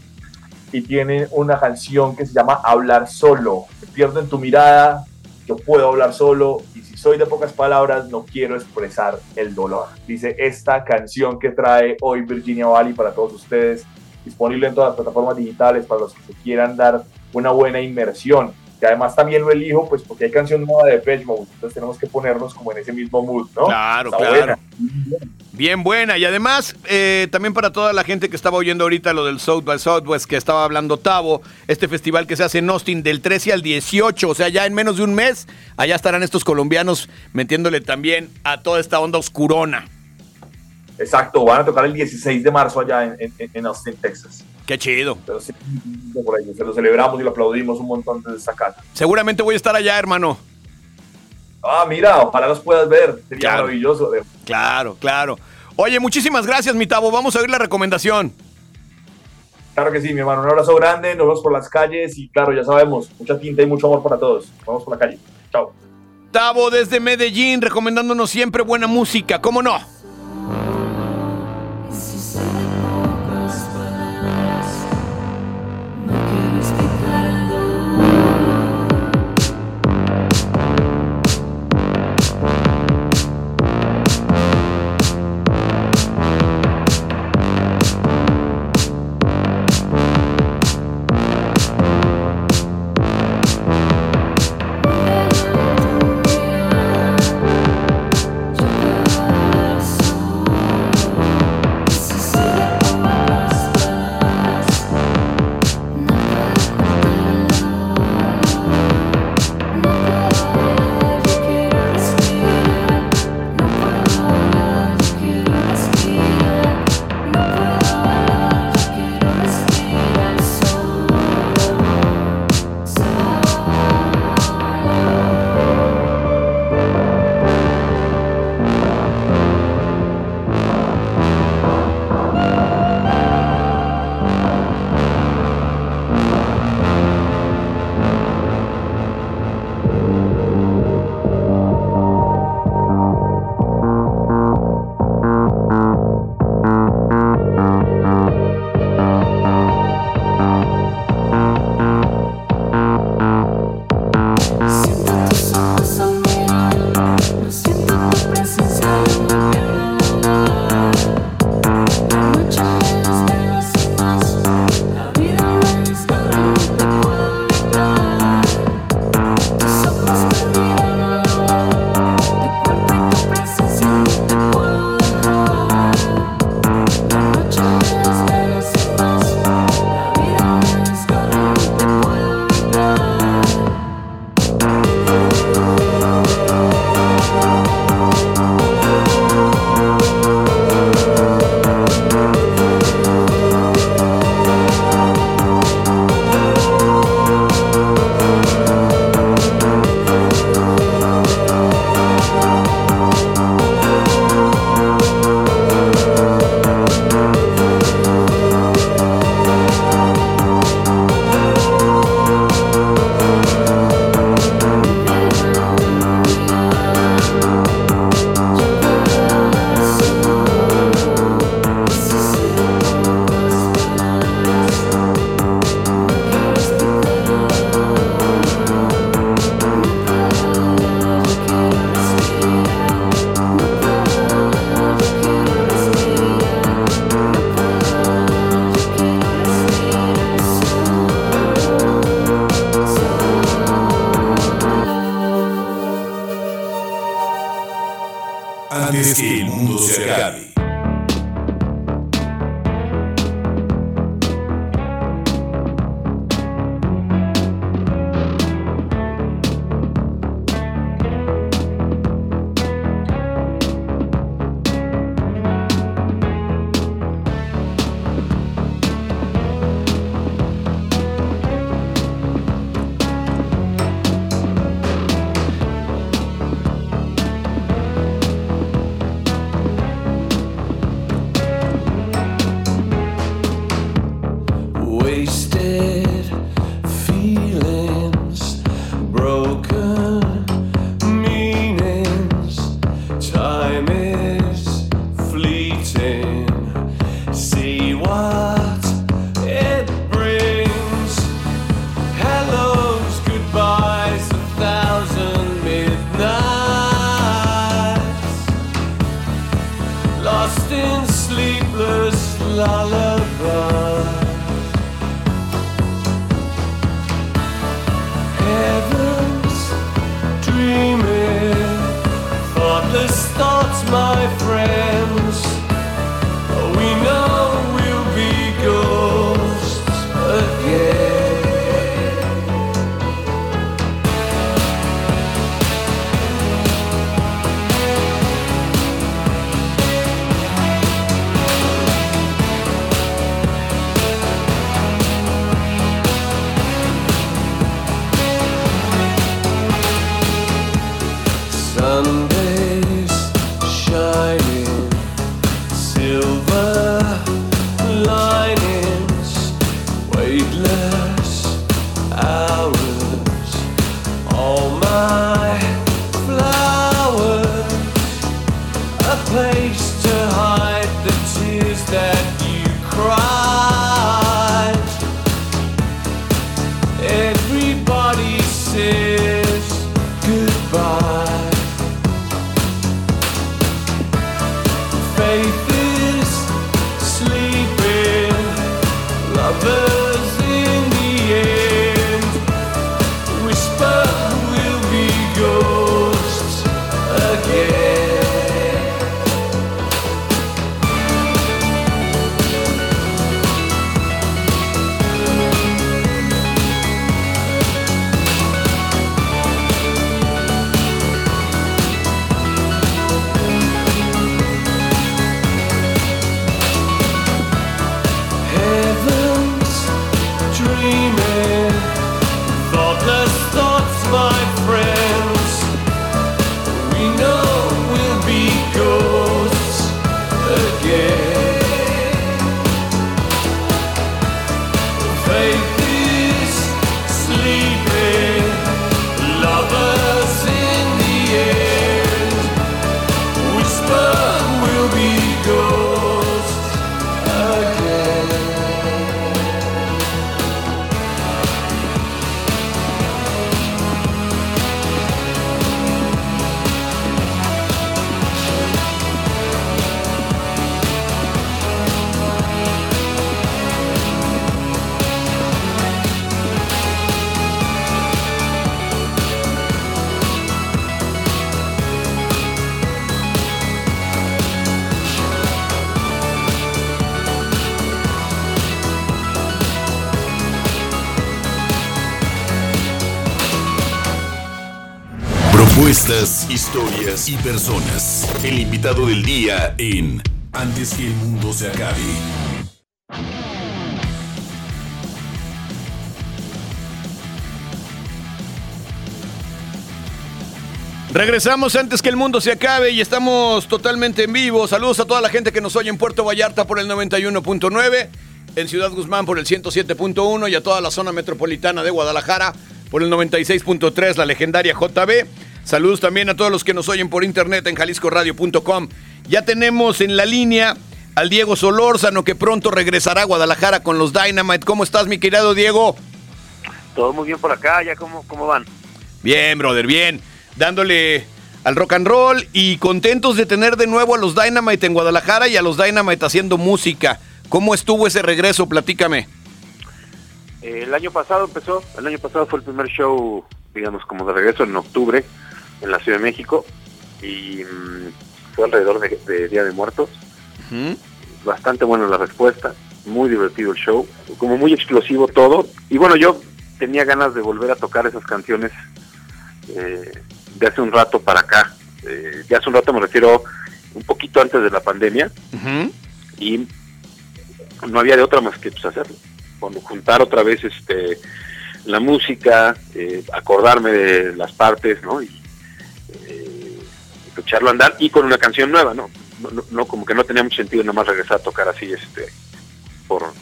y tienen una canción que se llama Hablar Solo. Me pierdo en tu mirada, yo puedo hablar solo, soy de pocas palabras, no quiero expresar el dolor. Dice esta canción que trae hoy Virginia Valley para todos ustedes, disponible en todas las plataformas digitales para los que se quieran dar una buena inmersión. Que además también lo elijo, pues porque hay canción nueva de Mode, entonces tenemos que ponernos como en ese mismo mood, ¿no? Claro, Está claro. buena. Bien buena. Y además, eh, también para toda la gente que estaba oyendo ahorita lo del South by Southwest que estaba hablando Tavo, este festival que se hace en Austin del 13 al 18, o sea, ya en menos de un mes, allá estarán estos colombianos metiéndole también a toda esta onda oscurona. Exacto, van a tocar el 16 de marzo allá en, en- en Austin, Texas. Qué chido. Pero sí, por ahí, se lo celebramos y lo aplaudimos un montón desde esta casa. Seguramente voy a estar allá, hermano. Ah, mira, ojalá los puedas ver. Sería Claro. maravilloso. Claro, claro. Oye, muchísimas gracias, mi Tavo. Vamos a oír la recomendación. Claro que sí, mi hermano. Un abrazo grande. Nos vemos por las calles y claro, ya sabemos, mucha tinta y mucho amor para todos. Vamos por la calle. Chao. Tavo desde Medellín, recomendándonos siempre buena música, ¿cómo no? Propuestas, historias y personas. El invitado del día en Antes que el mundo se acabe. Regresamos antes que el mundo se acabe y estamos totalmente en vivo. Saludos a toda la gente que nos oye en Puerto Vallarta por el 91.9, en Ciudad Guzmán por el 107.1 y a toda la zona metropolitana de Guadalajara por el 96.3, la legendaria JB. Saludos también a todos los que nos oyen por internet en jaliscoradio.com. Ya tenemos en la línea al Diego Solórzano que pronto regresará a Guadalajara con los Dynamite. ¿Cómo estás, mi querido Diego? Todo muy bien por acá, ya cómo, cómo van. Bien, brother, bien. Dándole al rock and roll y contentos de tener de nuevo a los Dynamite en Guadalajara y a los Dynamite haciendo música. ¿Cómo estuvo ese regreso? Platícame. Eh, el año pasado empezó, el año pasado fue el primer show, digamos, como de regreso en octubre en la Ciudad de México y mm, fue alrededor de, de Día de Muertos. Bastante buena la respuesta, muy divertido el show, como muy explosivo todo. Y bueno, yo tenía ganas de volver a tocar esas canciones eh, de hace un rato para acá. Eh, de hace un rato me refiero un poquito antes de la pandemia y no había de otra más que pues, hacerlo. Juntar otra vez este la música, eh, acordarme de las partes, ¿no? Y echarlo a andar y con una canción nueva, ¿no? No, no- no, como que no tenía mucho sentido nada más regresar a tocar así, este, por,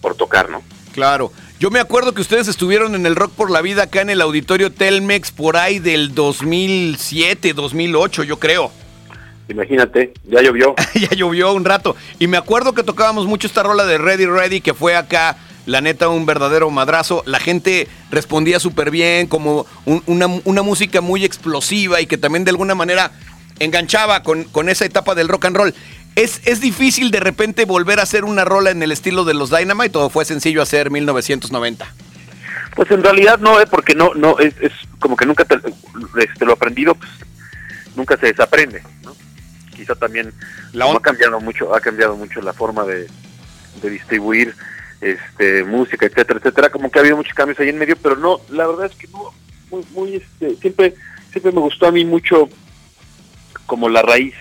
por tocar, ¿no? Claro. Yo me acuerdo que ustedes estuvieron en el Rock por la Vida acá en el auditorio Telmex por ahí del 2007, 2008, yo creo. Imagínate, ya llovió. ya llovió un rato. Y me acuerdo que tocábamos mucho esta rola de Ready Ready, que fue acá, la neta, un verdadero madrazo. La gente respondía súper bien, como un- una, una música muy explosiva y que también de alguna manera enganchaba con, con esa etapa del rock and roll. ¿Es, ¿Es difícil de repente volver a hacer una rola en el estilo de los Dynamite o fue sencillo hacer 1990? Pues en realidad no, ¿eh? porque no, no, es, es como que nunca te, este, lo aprendido, pues nunca se desaprende, ¿no? Quizá también como ha cambiado mucho, ha cambiado mucho la forma de, de distribuir este música, etcétera, etcétera, como que ha habido muchos cambios ahí en medio, pero no, la verdad es que no, muy, muy este, siempre, siempre me gustó a mí mucho como la raíz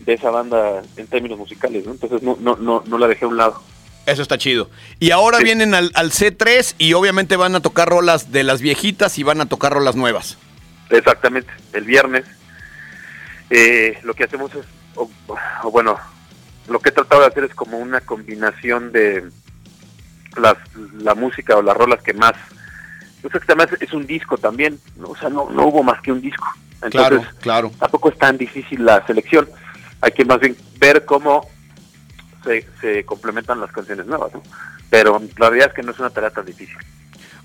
de esa banda en términos musicales, ¿no? Entonces no, no, no, no la dejé a un lado. Eso está chido. Y ahora vienen al, al C3 y obviamente van a tocar rolas de las viejitas y van a tocar rolas nuevas. Exactamente, el viernes. eh, lo que hacemos es, o, o bueno, lo que he tratado de hacer es como una combinación de las, la música o las rolas que más... Que además es un disco también, ¿no? o sea, no, no hubo más que un disco. Entonces, claro, claro. tampoco es tan difícil la selección. Hay que más bien ver cómo se, se complementan las canciones nuevas, ¿no? Pero la realidad es que no es una tarea tan difícil.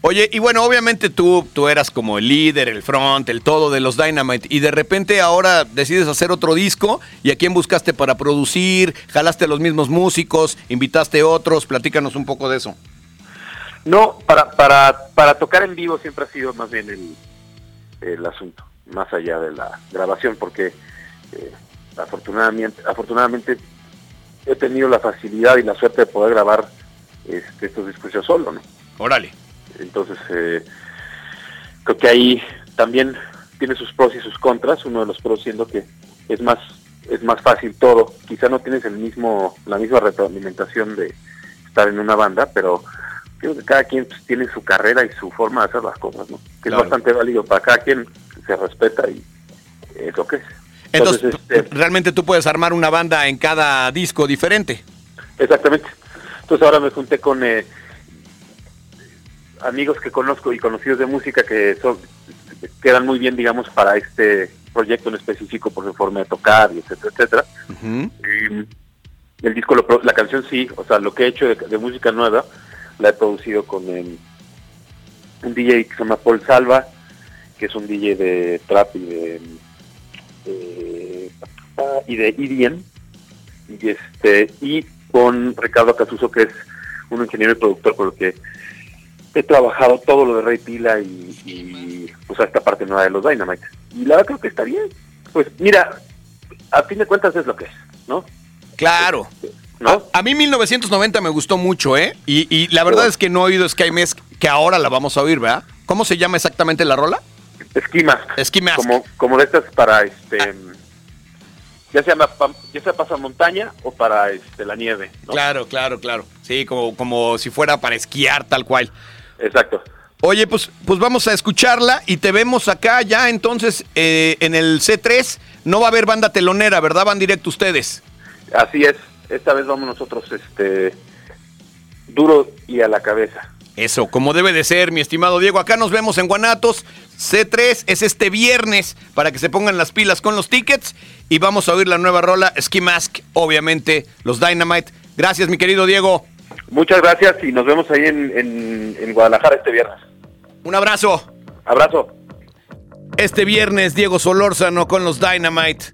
Oye, y bueno, obviamente tú, tú eras como el líder, el front, el todo de los Dynamite, y de repente ahora decides hacer otro disco, ¿y a quién buscaste para producir? ¿Jalaste a los mismos músicos? ¿Invitaste otros? Platícanos un poco de eso. No, para, para, para tocar en vivo siempre ha sido más bien el, el asunto, más allá de la grabación, porque eh, afortunadamente, afortunadamente he tenido la facilidad y la suerte de poder grabar este, estos discos yo solo, ¿no? Órale. Entonces, eh, creo que ahí también tiene sus pros y sus contras, uno de los pros siendo que es más es más fácil todo, quizá no tienes el mismo la misma retroalimentación de estar en una banda, pero creo que cada quien pues, tiene su carrera y su forma de hacer las cosas, ¿no? Que Claro. es bastante válido para cada quien, se respeta y es lo que es. Entonces, este, realmente tú puedes armar una banda en cada disco diferente. Exactamente. Entonces ahora me junté con eh, amigos que conozco y conocidos de música que son quedan muy bien, digamos, para este proyecto en específico por su forma de tocar y etcétera, etcétera. Y el disco, lo la canción sí, o sea, lo que he hecho de, de música nueva la he producido con eh, un DJ que se llama Paul Salva, que es un DJ de trap y de, eh, y de EDM y este y con Ricardo Casuso que es un ingeniero y productor con el que he trabajado todo lo de Rey Pila y, y pues a esta parte nueva de los Dynamite y la verdad creo que está bien pues mira a fin de cuentas es lo que es ¿no? Claro. A, a mí 1990 me gustó mucho, ¿eh? Y, y la verdad es que no he oído Sky Mask, que ahora la vamos a oír, ¿verdad? ¿Cómo se llama exactamente la rola? Ski Mask. Ski Mask. como como de estas para este ya sea ya sea pasamontaña o para este la nieve ¿no? Claro, claro, claro. Sí, como, como si fuera para esquiar, tal cual. Exacto. Oye, pues, pues vamos a escucharla y te vemos acá ya entonces eh, en el C3. No va a haber banda telonera, ¿verdad? Van directo ustedes. Así es, esta vez vamos nosotros este duro y a la cabeza. Eso, como debe de ser, mi estimado Diego. Acá nos vemos en Guanatos. C3 es este viernes para que se pongan las pilas con los tickets. Y vamos a oír la nueva rola, Ski Mask, obviamente, los Dynamite. Gracias, mi querido Diego. Muchas gracias y nos vemos ahí en, en, en Guadalajara este viernes. Un abrazo. Abrazo. Este viernes, Diego Solórzano con los Dynamite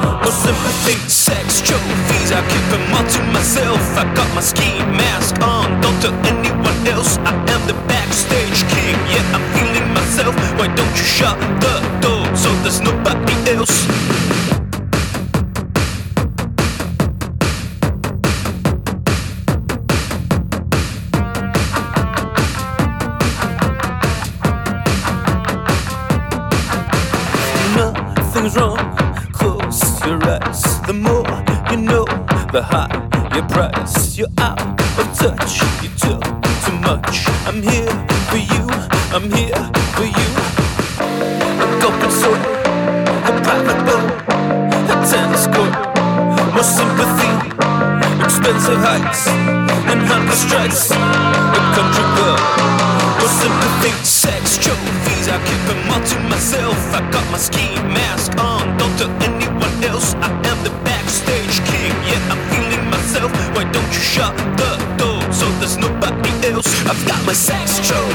no sympathy Sex trophies, I keep them all to myself. I got my ski mask on, don't tell anyone else. I am the backstage king, yeah I'm feeling myself. Why don't you shut the door so there's nobody else? The more you know, the higher your price. You're out of touch, you took too much. I'm here for you, I'm here for you. A corporate soul, a private boat, a tennis court, more sympathy, expensive heights and hunger strikes. A country girl, more sympathy, sex, trophies. I keep them all to myself. I got my scheme. I've got my sex true.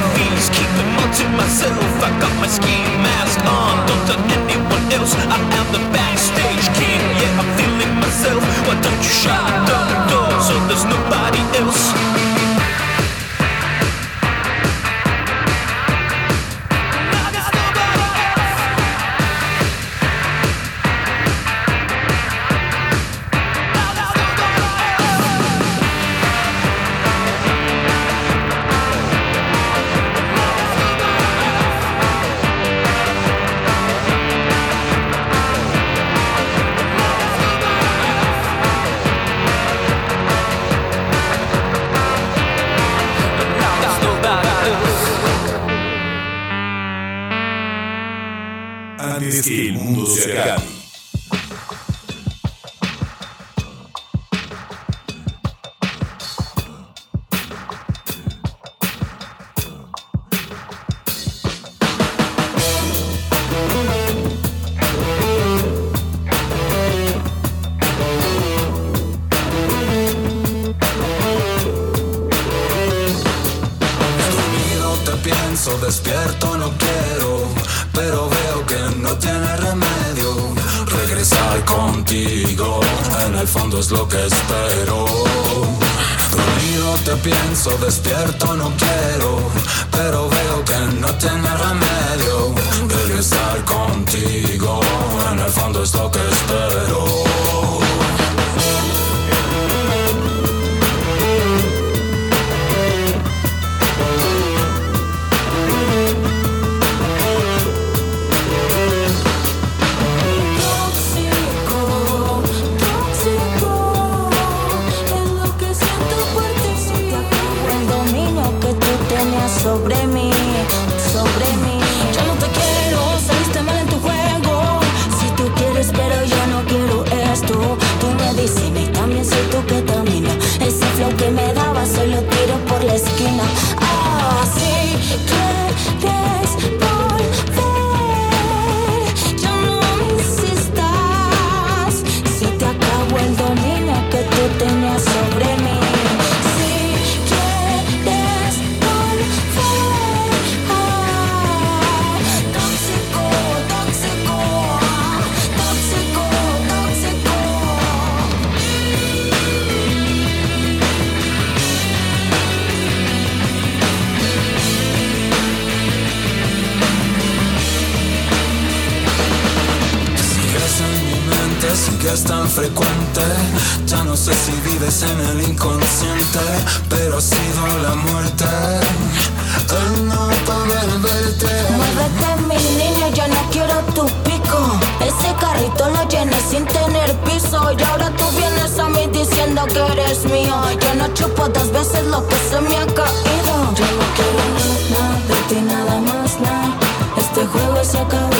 eres mío. Yo no chupo dos veces lo que se me ha caído. Yo no quiero nada, de ti nada más nada. Este juego se acabó.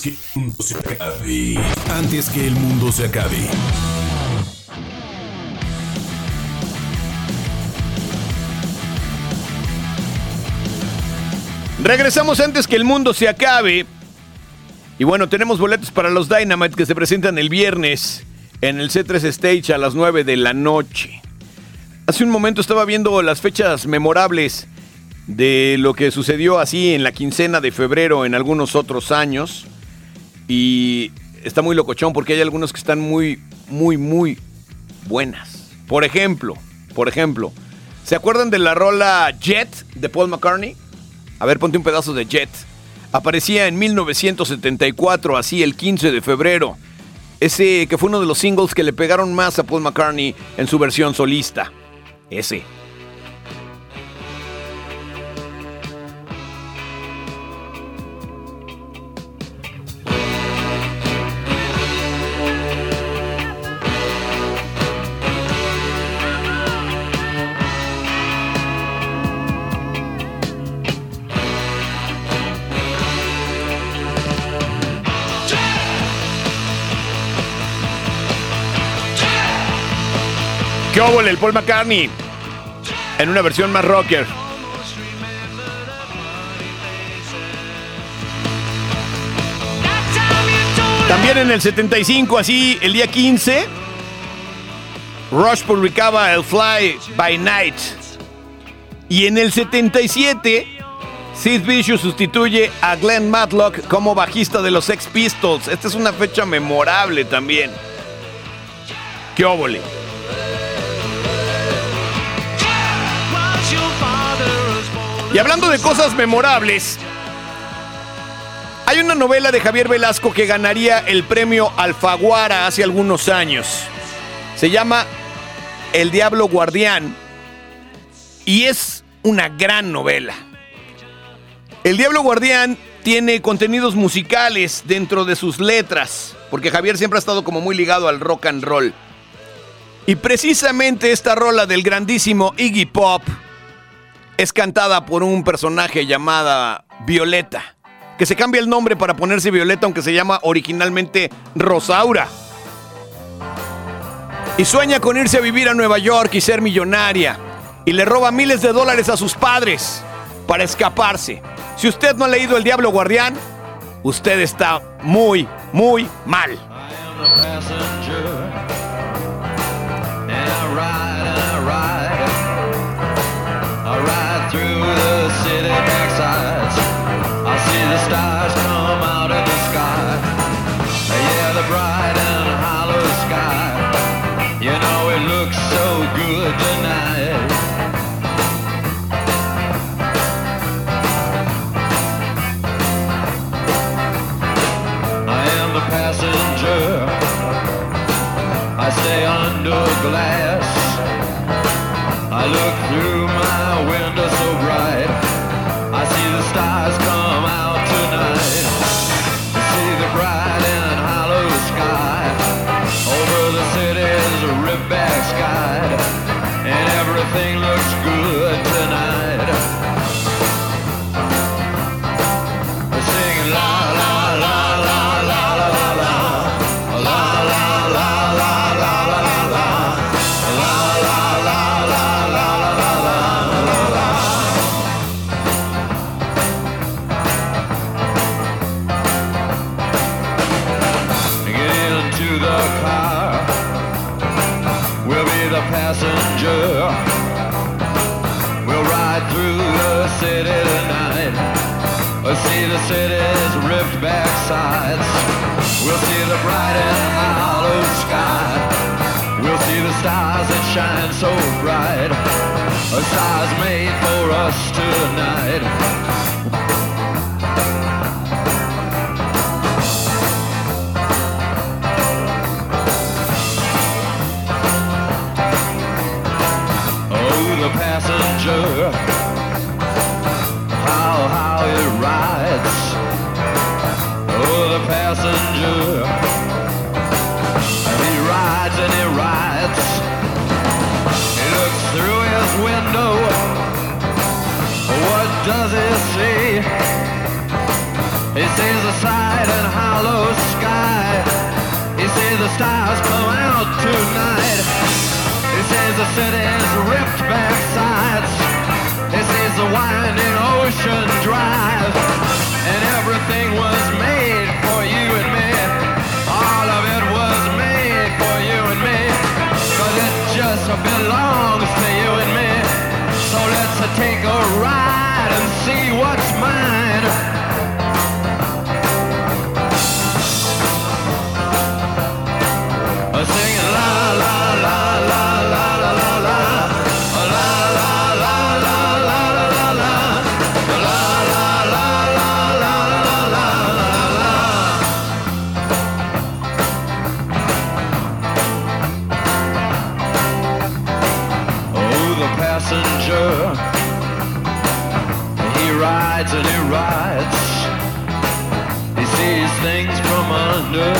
Que el mundo se acabe. Antes que el mundo se acabe. Regresamos antes que el mundo se acabe. Y bueno, tenemos boletos para los Dynamite que se presentan el viernes en el C3 Stage a las 9 de la noche. Hace un momento estaba viendo las fechas memorables de lo que sucedió así en la quincena de febrero en algunos otros años. Y está muy locochón porque hay algunos que están muy, muy, muy buenas. Por ejemplo, por ejemplo, ¿se acuerdan de la rola Jet de Paul McCartney? A ver, ponte un pedazo de Jet. Aparecía en 1974, así el 15 de febrero. Ese que fue uno de los singles que le pegaron más a Paul McCartney en su versión solista. Ese. ¿Qué óvole, el Paul McCartney? En una versión más rocker. También en el 75, así, el día 15, Rush publicaba el Fly by Night. Y en el 77, Sid Vicious sustituye a Glenn Matlock como bajista de los Sex Pistols. Esta es una fecha memorable también. ¡Qué óvole! Y hablando de cosas memorables, hay una novela de Javier Velasco que ganaría el premio Alfaguara hace algunos años. Se llama El Diablo Guardián y es una gran novela. El Diablo Guardián tiene contenidos musicales dentro de sus letras, porque Javier siempre ha estado como muy ligado al rock and roll. Y precisamente esta rola del grandísimo Iggy Pop es cantada por un personaje llamada Violeta, que se cambia el nombre para ponerse Violeta aunque se llama originalmente Rosaura. Y sueña con irse a vivir a Nueva York y ser millonaria. Y le roba miles de dólares a sus padres para escaparse. Si usted no ha leído El Diablo Guardián, usted está muy, muy mal. Shine so bright. A stars made for us tonight. Side and hollow sky. He sees the stars come out tonight. He sees the city's ripped back sides. He sees the winding ocean drive. And everything was made for you and me. All of it was made for you and me. Cause it just belongs to you and me. So let's take a ride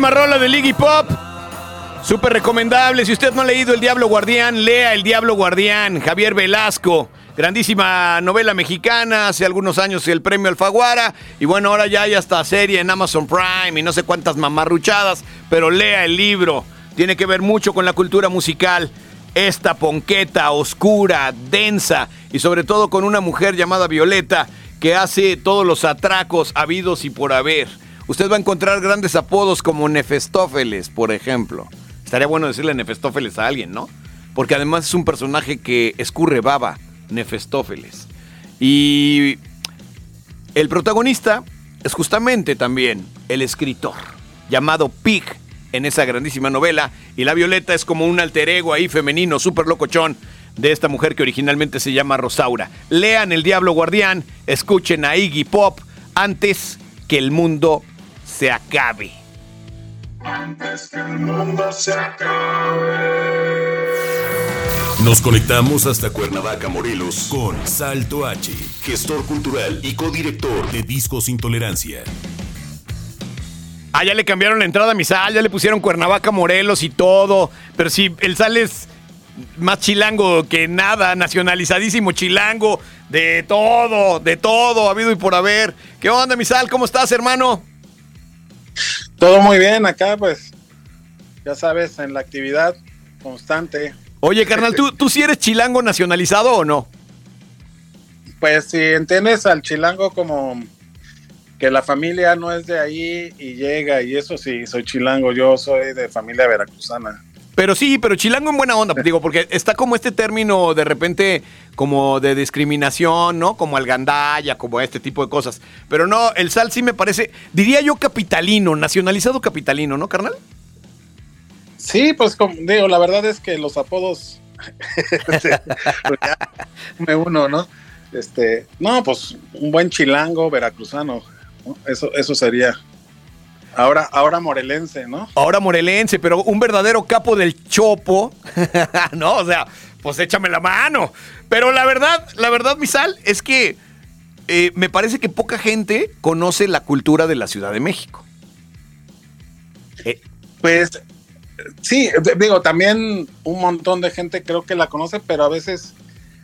la. Grandísima rola de Iggy Pop. Súper recomendable. Si usted no ha leído El Diablo Guardián, lea El Diablo Guardián. Javier Velasco. Grandísima novela mexicana. Hace algunos años el premio Alfaguara. Y bueno, ahora ya hay hasta serie en Amazon Prime y no sé cuántas mamarruchadas. Pero lea el libro. Tiene que ver mucho con la cultura musical. Esta ponqueta oscura, densa y sobre todo con una mujer llamada Violeta que hace todos los atracos habidos y por haber. Usted va a encontrar grandes apodos como Nefestófeles, por ejemplo. Estaría bueno decirle Nefestófeles a alguien, ¿no? Porque además es un personaje que escurre baba, Nefestófeles. Y el protagonista es justamente también el escritor, llamado Pig en esa grandísima novela. Y la Violeta es como un alter ego ahí femenino, súper locochón, de esta mujer que originalmente se llama Rosaura. Lean El Diablo Guardián, escuchen a Iggy Pop antes que el mundo se acabe. Antes que el mundo se acabe. Nos conectamos hasta Cuernavaca, Morelos, con Salto H, gestor cultural y codirector de Discos Intolerancia. Ah, ya le cambiaron la entrada a mi sal, ya le pusieron Cuernavaca, Morelos y todo. Pero si el sal es más chilango que nada, nacionalizadísimo chilango, de todo, de todo, habido y por haber. ¿Qué onda, mi sal? ¿Cómo estás, hermano? Todo muy bien acá, pues, ya sabes, en la actividad constante. Oye, carnal, ¿tú, ¿tú sí eres chilango nacionalizado o no? Pues si entiendes al chilango como que la familia no es de ahí y llega, y eso sí, soy chilango, yo soy de familia veracruzana. Pero sí, pero chilango en buena onda, digo, porque está como este término de repente como de discriminación, ¿no? Como algandalla, como este tipo de cosas. Pero no, el sal sí me parece, diría yo capitalino, nacionalizado capitalino, ¿no, carnal? Sí, pues digo, la verdad es que los apodos pues me uno, ¿no? Este, no, pues un buen chilango veracruzano, ¿no? eso, eso sería. Ahora, ahora morelense, ¿no? Ahora morelense, pero un verdadero capo del chopo, ¿no? O sea, pues échame la mano. Pero la verdad, la verdad, mi sal, es que eh, me parece que poca gente conoce la cultura de la Ciudad de México. Pues sí, digo, también un montón de gente creo que la conoce, pero a veces,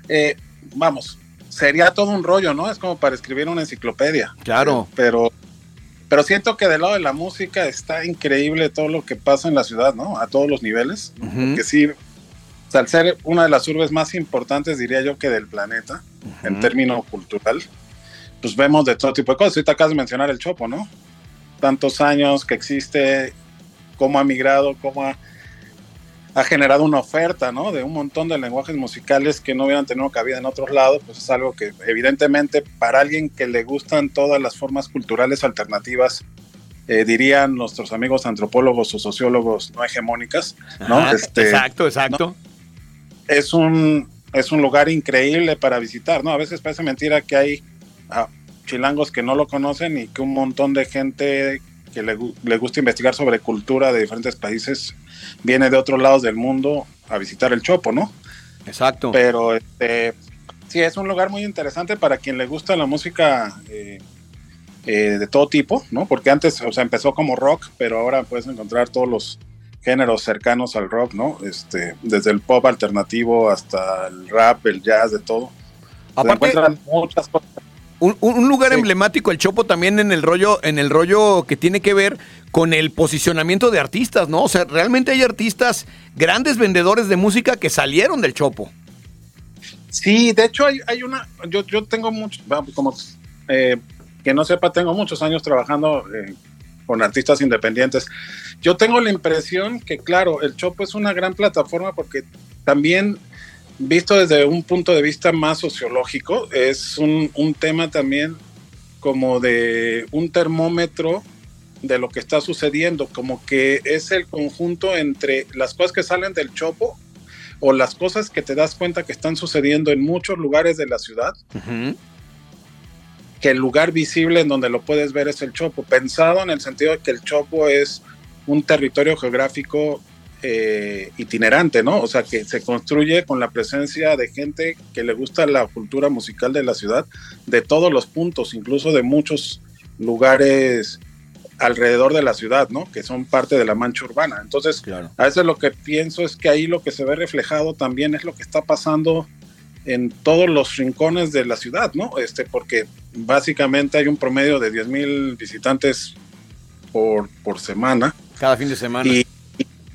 eh, vamos, sería todo un rollo, ¿no? Es como para escribir una enciclopedia. Claro. Pero, pero siento que del lado de la música está increíble todo lo que pasa en la ciudad, ¿no? A todos los niveles. Que sí, o sea, al ser una de las urbes más importantes, diría yo, que del planeta, en términos cultural, pues vemos de todo tipo de cosas. Ahorita acabas de mencionar el Chopo, ¿no? Tantos años que existe, cómo ha migrado, cómo ha ha generado una oferta, ¿no? De un montón de lenguajes musicales que no hubieran tenido cabida en otros lados, pues es algo que evidentemente para alguien que le gustan todas las formas culturales alternativas, eh, dirían nuestros amigos antropólogos o sociólogos no hegemónicas, ¿no? Ajá, Este, exacto, exacto. ¿no? Es un es un lugar increíble para visitar, ¿no? A veces parece mentira que hay ah, chilangos que no lo conocen y que un montón de gente que le, le gusta investigar sobre cultura de diferentes países viene de otros lados del mundo a visitar el Chopo, ¿no? Exacto. Pero este, sí, es un lugar muy interesante para quien le gusta la música eh, eh, de todo tipo, ¿no? Porque antes, o sea, empezó como rock, pero ahora puedes encontrar todos los géneros cercanos al rock, ¿no? Este, desde el pop alternativo hasta el rap, el jazz, de todo. Se Aparte- encuentran muchas cosas. Un, un- lugar emblemático, el Chopo, también en el rollo, en el rollo que tiene que ver con el posicionamiento de artistas, ¿no? O sea, realmente hay artistas, grandes vendedores de música que salieron del Chopo. Sí, de hecho hay, hay una, yo, yo tengo mucho, como eh, que no sepa, tengo muchos años trabajando eh, con artistas independientes. Yo tengo la impresión que, claro, el Chopo es una gran plataforma porque también, visto desde un punto de vista más sociológico, es un, un tema también como de un termómetro de lo que está sucediendo, como que es el conjunto entre las cosas que salen del Chopo o las cosas que te das cuenta que están sucediendo en muchos lugares de la ciudad, que el lugar visible en donde lo puedes ver es el Chopo, pensado en el sentido de que el Chopo es un territorio geográfico eh, itinerante, ¿no? O sea, que se construye con la presencia de gente que le gusta la cultura musical de la ciudad, de todos los puntos, incluso de muchos lugares alrededor de la ciudad, ¿no? Que son parte de la mancha urbana. Entonces, a veces lo que pienso es que ahí lo que se ve reflejado también es lo que está pasando en todos los rincones de la ciudad, ¿no? Este, porque básicamente hay un promedio de 10 mil visitantes por, por semana. Cada fin de semana. Y,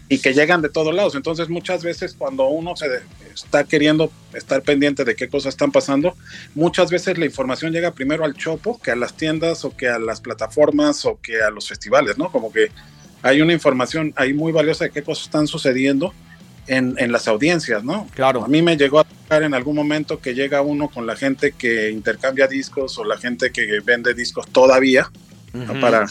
y- que llegan de todos lados. Entonces, muchas veces cuando uno se está queriendo estar pendiente de qué cosas están pasando, muchas veces la información llega primero al chopo que a las tiendas o que a las plataformas o que a los festivales, ¿no? Como que hay una información ahí muy valiosa de qué cosas están sucediendo en, en las audiencias, ¿no? Claro. A mí me llegó a tocar en algún momento que llega uno con la gente que intercambia discos o la gente que vende discos todavía, ¿no? Ujú. para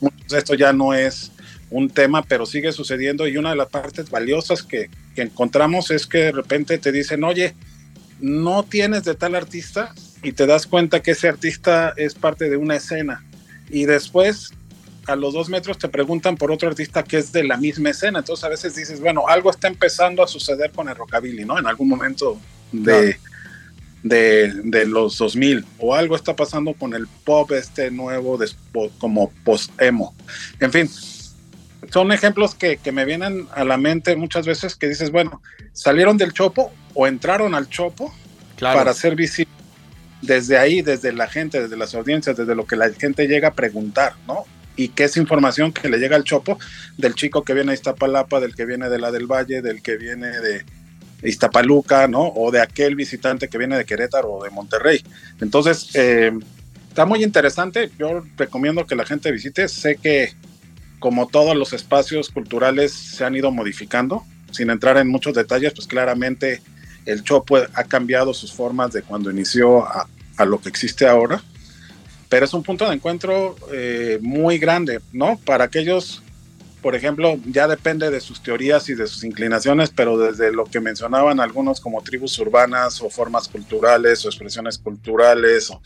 muchos esto ya no es un tema, pero sigue sucediendo y una de las partes valiosas que, que encontramos es que de repente te dicen, oye, no tienes de tal artista y te das cuenta que ese artista es parte de una escena y después a los dos metros te preguntan por otro artista que es de la misma escena, entonces a veces dices, bueno, algo está empezando a suceder con el rockabilly, ¿no? En algún momento de, de, de los 2000 o algo está pasando con el pop este nuevo de, como post-emo. En fin, son ejemplos que, que me vienen a la mente muchas veces que dices, bueno, salieron del chopo o entraron al chopo Claro. para ser visibles desde ahí, desde la gente, desde las audiencias, desde lo que la gente llega a preguntar, ¿no? Y que es información que le llega al chopo del chico que viene de Iztapalapa, del que viene de la del Valle, del que viene de Iztapaluca, ¿no? O de aquel visitante que viene de Querétaro o de Monterrey. Entonces, eh, está muy interesante. Yo recomiendo que la gente visite. Sé que, como todos los espacios culturales, se han ido modificando. Sin entrar en muchos detalles, pues claramente el Chopo ha cambiado sus formas de cuando inició a, a lo que existe ahora. Pero es un punto de encuentro eh, muy grande, ¿no? Para aquellos, por ejemplo, ya depende de sus teorías y de sus inclinaciones, pero desde lo que mencionaban algunos como tribus urbanas o formas culturales o expresiones culturales, o,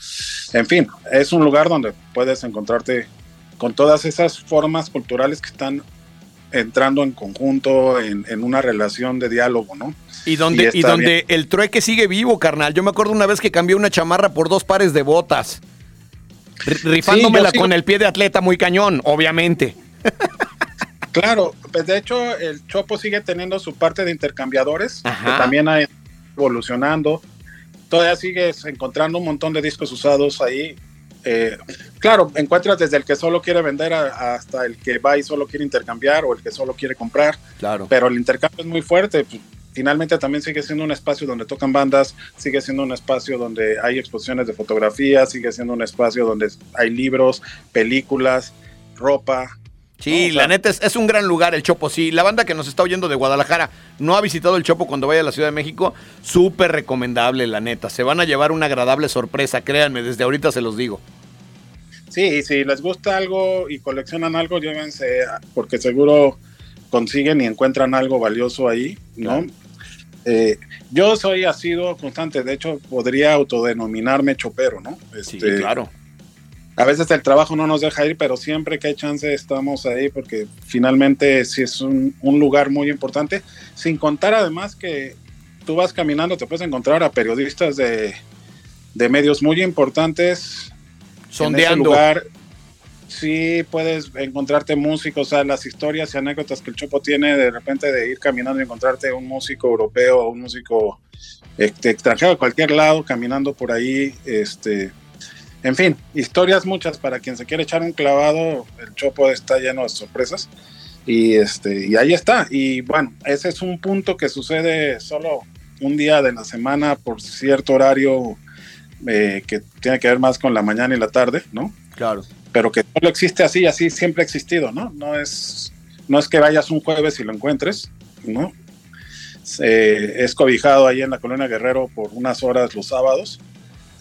en fin, es un lugar donde puedes encontrarte con todas esas formas culturales que están entrando en conjunto, en, en una relación de diálogo, ¿no? Y donde, y está donde el trueque sigue vivo, carnal. Yo me acuerdo una vez que cambié una chamarra por dos pares de botas. Rifándomela Sí, con el pie de atleta muy cañón, obviamente. Claro, pues de hecho el Chopo sigue teniendo su parte de intercambiadores, Ajá. que también ha evolucionando. Todavía sigues encontrando un montón de discos usados ahí. Eh, claro, encuentras desde el que solo quiere vender a- hasta el que va y solo quiere intercambiar o el que solo quiere comprar. Claro. Pero el intercambio es muy fuerte. pues, finalmente también sigue siendo un espacio donde tocan bandas, sigue siendo un espacio donde hay exposiciones de fotografía, sigue siendo un espacio donde hay libros, películas, ropa. Sí, la neta es, es un gran lugar el Chopo. Sí, la banda que nos está oyendo de Guadalajara no ha visitado el Chopo cuando vaya a la Ciudad de México, súper recomendable, la neta. Se van a llevar una agradable sorpresa, créanme, desde ahorita se los digo. Sí, si les gusta algo y coleccionan algo, llévense, porque seguro consiguen y encuentran algo valioso ahí, ¿no? Eh, yo soy asiduo constante, de hecho podría autodenominarme chopero, ¿no? Sí, Este, claro. A veces el trabajo no nos deja ir, pero siempre que hay chance estamos ahí porque finalmente sí es un, un lugar muy importante, sin contar además que tú vas caminando, te puedes encontrar a periodistas de, de medios muy importantes. En ese Sondeando. lugar sí puedes encontrarte músicos, o sea, las historias y anécdotas que el Chopo tiene de repente de ir caminando y encontrarte un músico europeo, un músico este, extranjero de cualquier lado, caminando por ahí, este, en fin, historias muchas para quien se quiere echar un clavado, el Chopo está lleno de sorpresas y este y ahí está y bueno, ese es un punto que sucede solo un día de la semana por cierto horario eh, que tiene que ver más con la mañana y la tarde, ¿no? Claro. Pero que solo existe así, así siempre ha existido, ¿no? No es, no es que vayas un jueves y lo encuentres, ¿no? Eh, es cobijado ahí en la colonia Guerrero por unas horas los sábados.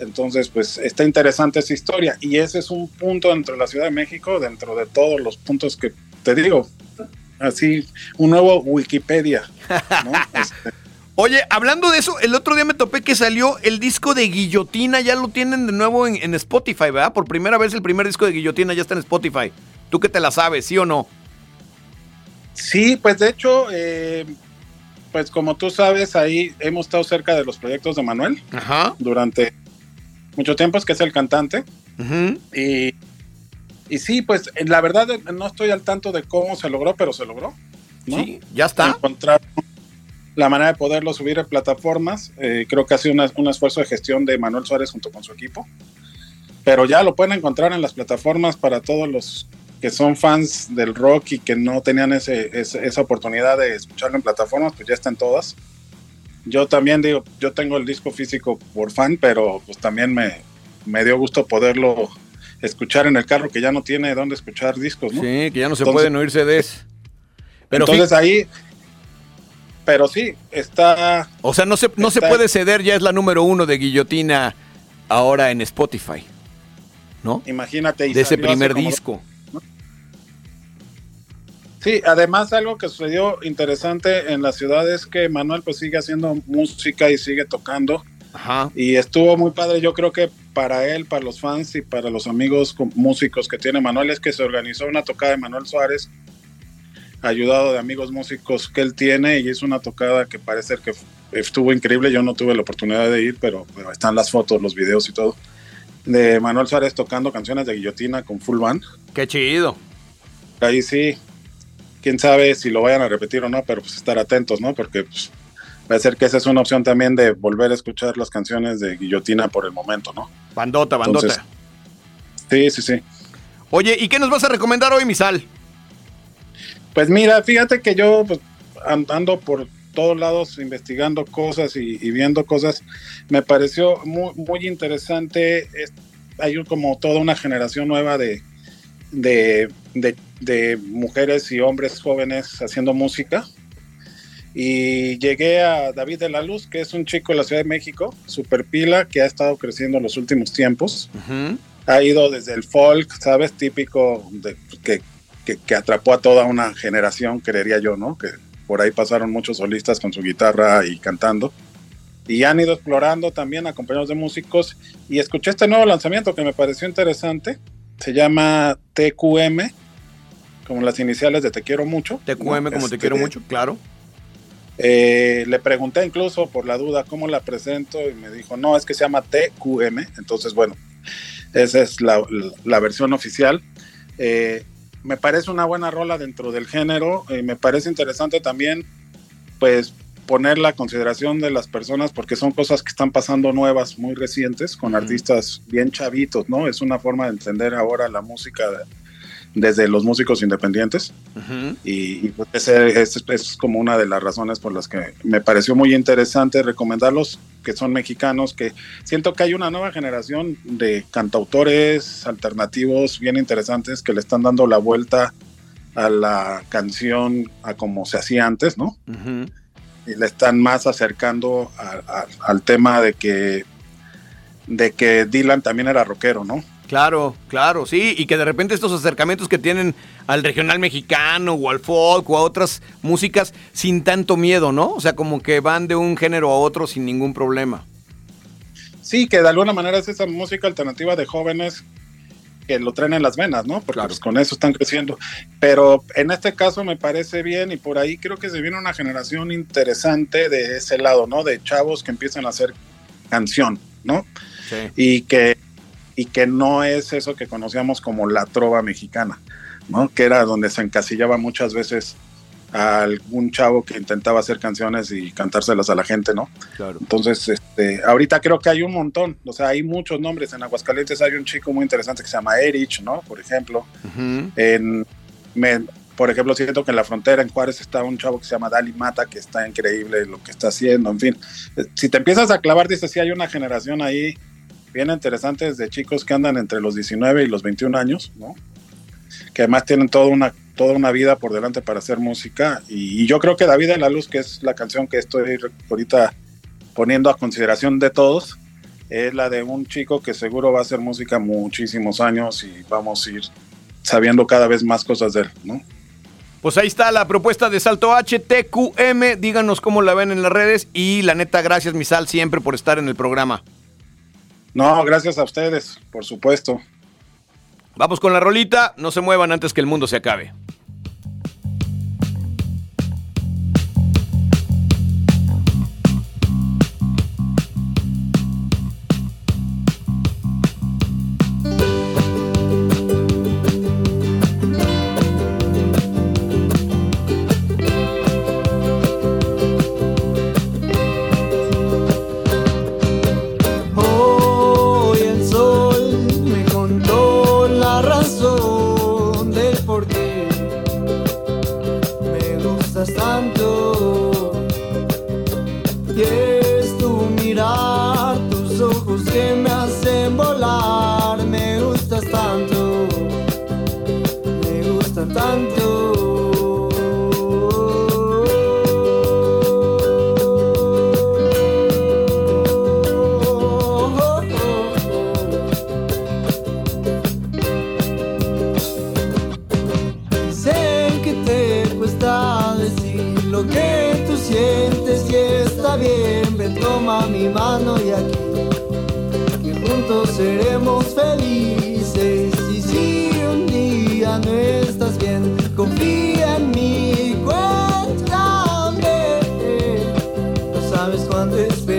Entonces, pues está interesante esa historia. Y ese es un punto dentro de la Ciudad de México, dentro de todos los puntos que te digo. Así, un nuevo Wikipedia. ¿no? Este, Oye, hablando de eso, el otro día me topé que salió el disco de Guillotina, ya lo tienen de nuevo en, en Spotify, ¿verdad? Por primera vez el primer disco de Guillotina ya está en Spotify. ¿Tú que te la sabes, sí o no? Sí, pues de hecho, eh, pues como tú sabes, ahí hemos estado cerca de los proyectos de Manuel Ajá. durante mucho tiempo, es que es el cantante. y, y sí, pues eh, la verdad eh, no estoy al tanto de cómo se logró, pero se logró. ¿no? Sí, ya está. Encontrar la manera de poderlo subir en plataformas. eh, creo que ha sido una- un esfuerzo de gestión de Manuel Suárez junto con su equipo. Pero ya lo pueden encontrar en las plataformas para todos los que son fans del rock y que no tenían ese, ese- esa oportunidad de escucharlo en plataformas, pues ya están todas. Yo también digo, yo tengo el disco físico por fan, pero pues también me, me dio gusto poderlo escuchar en el carro que ya no tiene dónde escuchar discos, ¿no? Sí, que ya no se Entonces- pueden oír CDs. Pero Entonces ahí, pero sí, está... O sea, no se, no se puede ceder, ya es la número uno de Guillotina ahora en Spotify. ¿No? Imagínate. y De ese primer disco. Sí, además algo que sucedió interesante en la ciudad es que Manuel pues sigue haciendo música y sigue tocando. Ajá. Y estuvo muy padre, yo creo que para él, para los fans y para los amigos músicos que tiene Manuel es que se organizó una tocada de Manuel Suárez, ayudado de amigos músicos que él tiene y es una tocada que parece que estuvo increíble, yo no tuve la oportunidad de ir, pero, pero están las fotos, los videos y todo, de Manuel Suárez tocando canciones de guillotina con full band. Qué chido. Ahí sí, quién sabe si lo vayan a repetir o no, pero pues estar atentos, ¿no? Porque pues, va a ser que esa es una opción también de volver a escuchar las canciones de Guillotina por el momento, ¿no? Bandota, bandota. Entonces, sí, sí, sí. Oye, ¿y qué nos vas a recomendar hoy, Misal? Pues mira, fíjate que yo pues, andando por todos lados investigando cosas y, y viendo cosas, me pareció muy, muy interesante. Es- hay como toda una generación nueva de, de, de- de mujeres y hombres jóvenes haciendo música. Y llegué a David de la Luz, que es un chico de la Ciudad de México, super pila, que ha estado creciendo en los últimos tiempos ha ido desde el folk, ¿sabes? Típico que, que, que atrapó a toda una generación, creería yo, ¿no? Que por ahí pasaron muchos solistas con su guitarra y cantando. Y han ido explorando también acompañados de músicos. Y escuché este nuevo lanzamiento que me pareció interesante. Se llama TQM, como las iniciales de Te Quiero Mucho. TQM, ¿no? como te Este, quiero mucho, claro. eh, le pregunté incluso por la duda cómo la presento y me dijo, no, es que se llama TQM. Entonces, bueno, esa es la, la- la versión oficial. Eh, me parece una buena rola dentro del género. y me parece interesante también, pues, poner la consideración de las personas porque son cosas que están pasando nuevas, muy recientes, con artistas bien chavitos, ¿no? Es una forma de entender ahora la música de- desde los músicos independientes y, y, pues ese es, como una de las razones por las que me pareció muy interesante recomendarlos que son mexicanos que siento que hay una nueva generación de cantautores alternativos bien interesantes que le están dando la vuelta a la canción a como se hacía antes, ¿no? Y le están más acercando a- a- al tema de que de que Dylan también era rockero, ¿no? Claro, claro, sí, y que de repente estos acercamientos que tienen al regional mexicano o al folk o a otras músicas sin tanto miedo, ¿no? O sea, como que van de un género a otro sin ningún problema. Sí, que de alguna manera es esa música alternativa de jóvenes que lo traen en las venas, ¿no? Porque pues, con eso están creciendo. Pero en este caso me parece bien y por ahí creo que se viene una generación interesante de ese lado, ¿no? De chavos que empiezan a hacer canción, ¿no? Y que y que no es eso que conocíamos como la trova mexicana, ¿no? Que era donde se encasillaba muchas veces a algún chavo que intentaba hacer canciones y cantárselas a la gente, ¿no? Claro. Entonces, este, ahorita creo que hay un montón, o sea, hay muchos nombres. En Aguascalientes hay un chico muy interesante que se llama Erich, ¿no? Por ejemplo. En, me- por ejemplo, siento que en la frontera, en Juárez, está un chavo que se llama Dali Mata, que está increíble lo que está haciendo, en fin. Si te empiezas a clavar, dices, sí, hay una generación ahí bien interesante de chicos que andan entre los 19 y los 21 años, ¿no? Que además tienen toda una, toda una vida por delante para hacer música. Y, yo creo que David de la Luz, que es la canción que estoy ahorita poniendo a consideración de todos, es la de un chico que seguro va a hacer música muchísimos años y vamos a ir sabiendo cada vez más cosas de él, ¿no? Pues ahí está la propuesta de Salto H, TQM. Díganos cómo la ven en las redes. Y la neta, gracias, Misal, siempre por estar en el programa. No, gracias a ustedes, por supuesto. Vamos con la rolita. No se muevan antes que el mundo se acabe. Sabes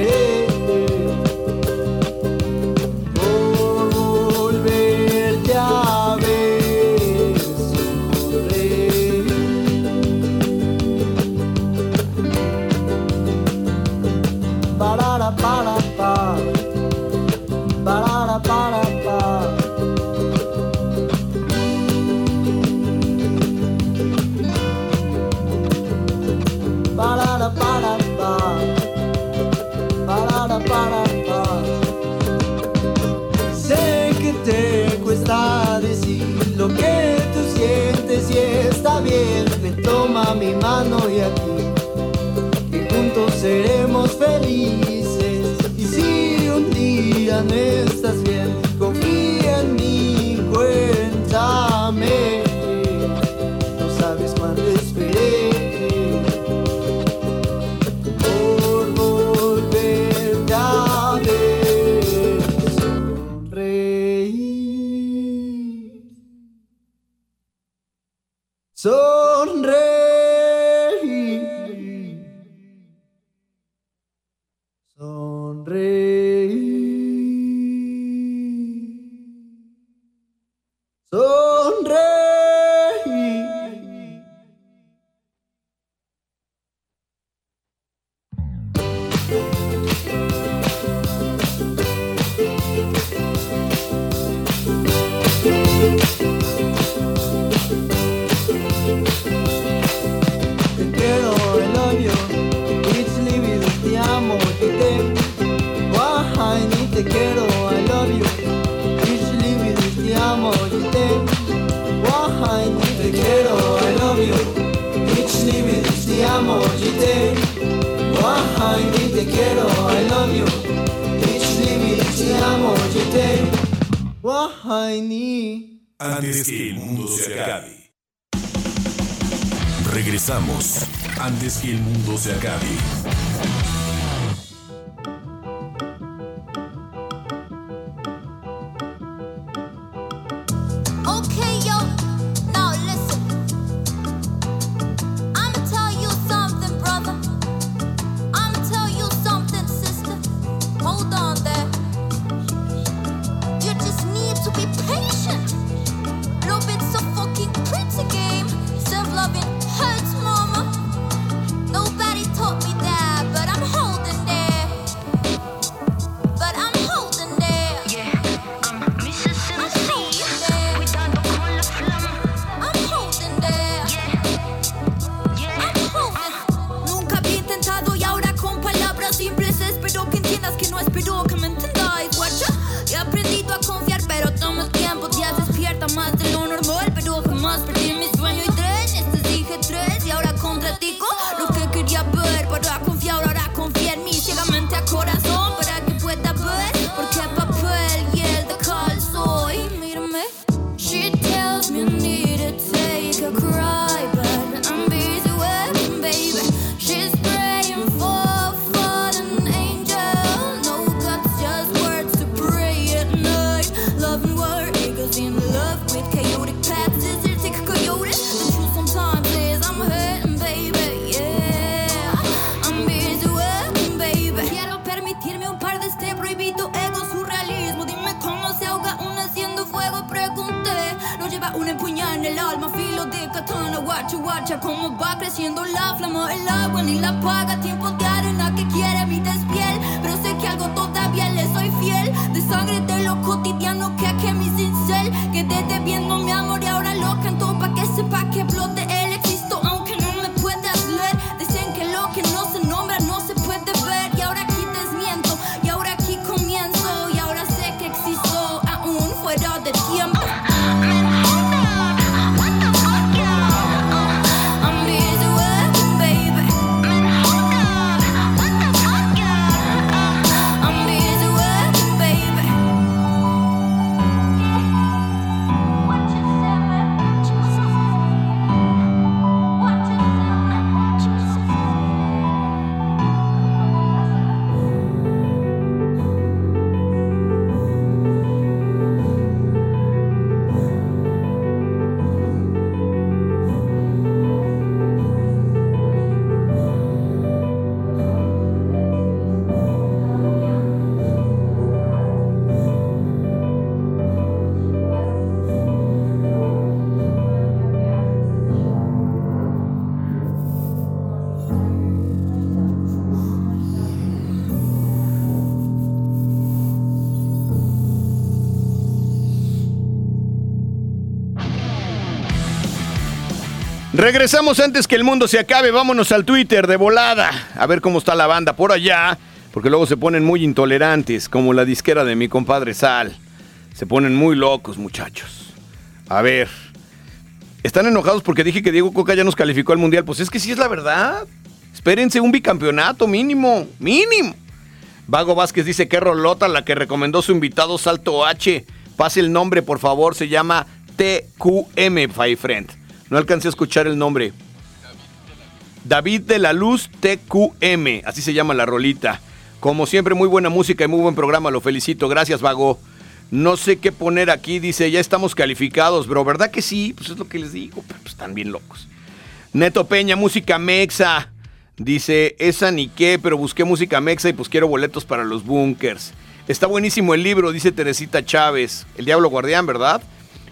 mano y aquí que juntos seremos felices. Y si un día no Guacha, cómo va creciendo la flama. El agua ni la paga, tiempo de arena que quiere mi despiel. Pero sé que algo todavía le soy fiel. De sangre de lo cotidiano que que mi cincel. Quedé debiendo mi amor Regresamos antes que el mundo se acabe. Vámonos al Twitter de volada. A ver cómo está la banda por allá. Porque luego se ponen muy intolerantes, como la disquera de mi compadre Sal. Se ponen muy locos, muchachos. A ver. Están enojados porque dije que Diego Coca ya nos calificó al mundial. Pues es que sí es la verdad. Espérense un bicampeonato mínimo. Mínimo. Vago Vázquez dice que rolota la que recomendó su invitado Salto H. Pase el nombre, por favor. Se llama TQM, my friend. No alcancé a escuchar el nombre. David de la Luz TQM, así se llama la rolita. Como siempre, muy buena música y muy buen programa, lo felicito. Gracias, Vago. No sé qué poner aquí, dice, ya estamos calificados, bro. ¿Verdad que sí? Pues es lo que les digo, pues están bien locos. Neto Peña, música mexa. Dice, esa ni qué, pero busqué música mexa y pues quiero boletos para los bunkers. Está buenísimo el libro, dice Teresita Chávez. El Diablo Guardián, ¿verdad?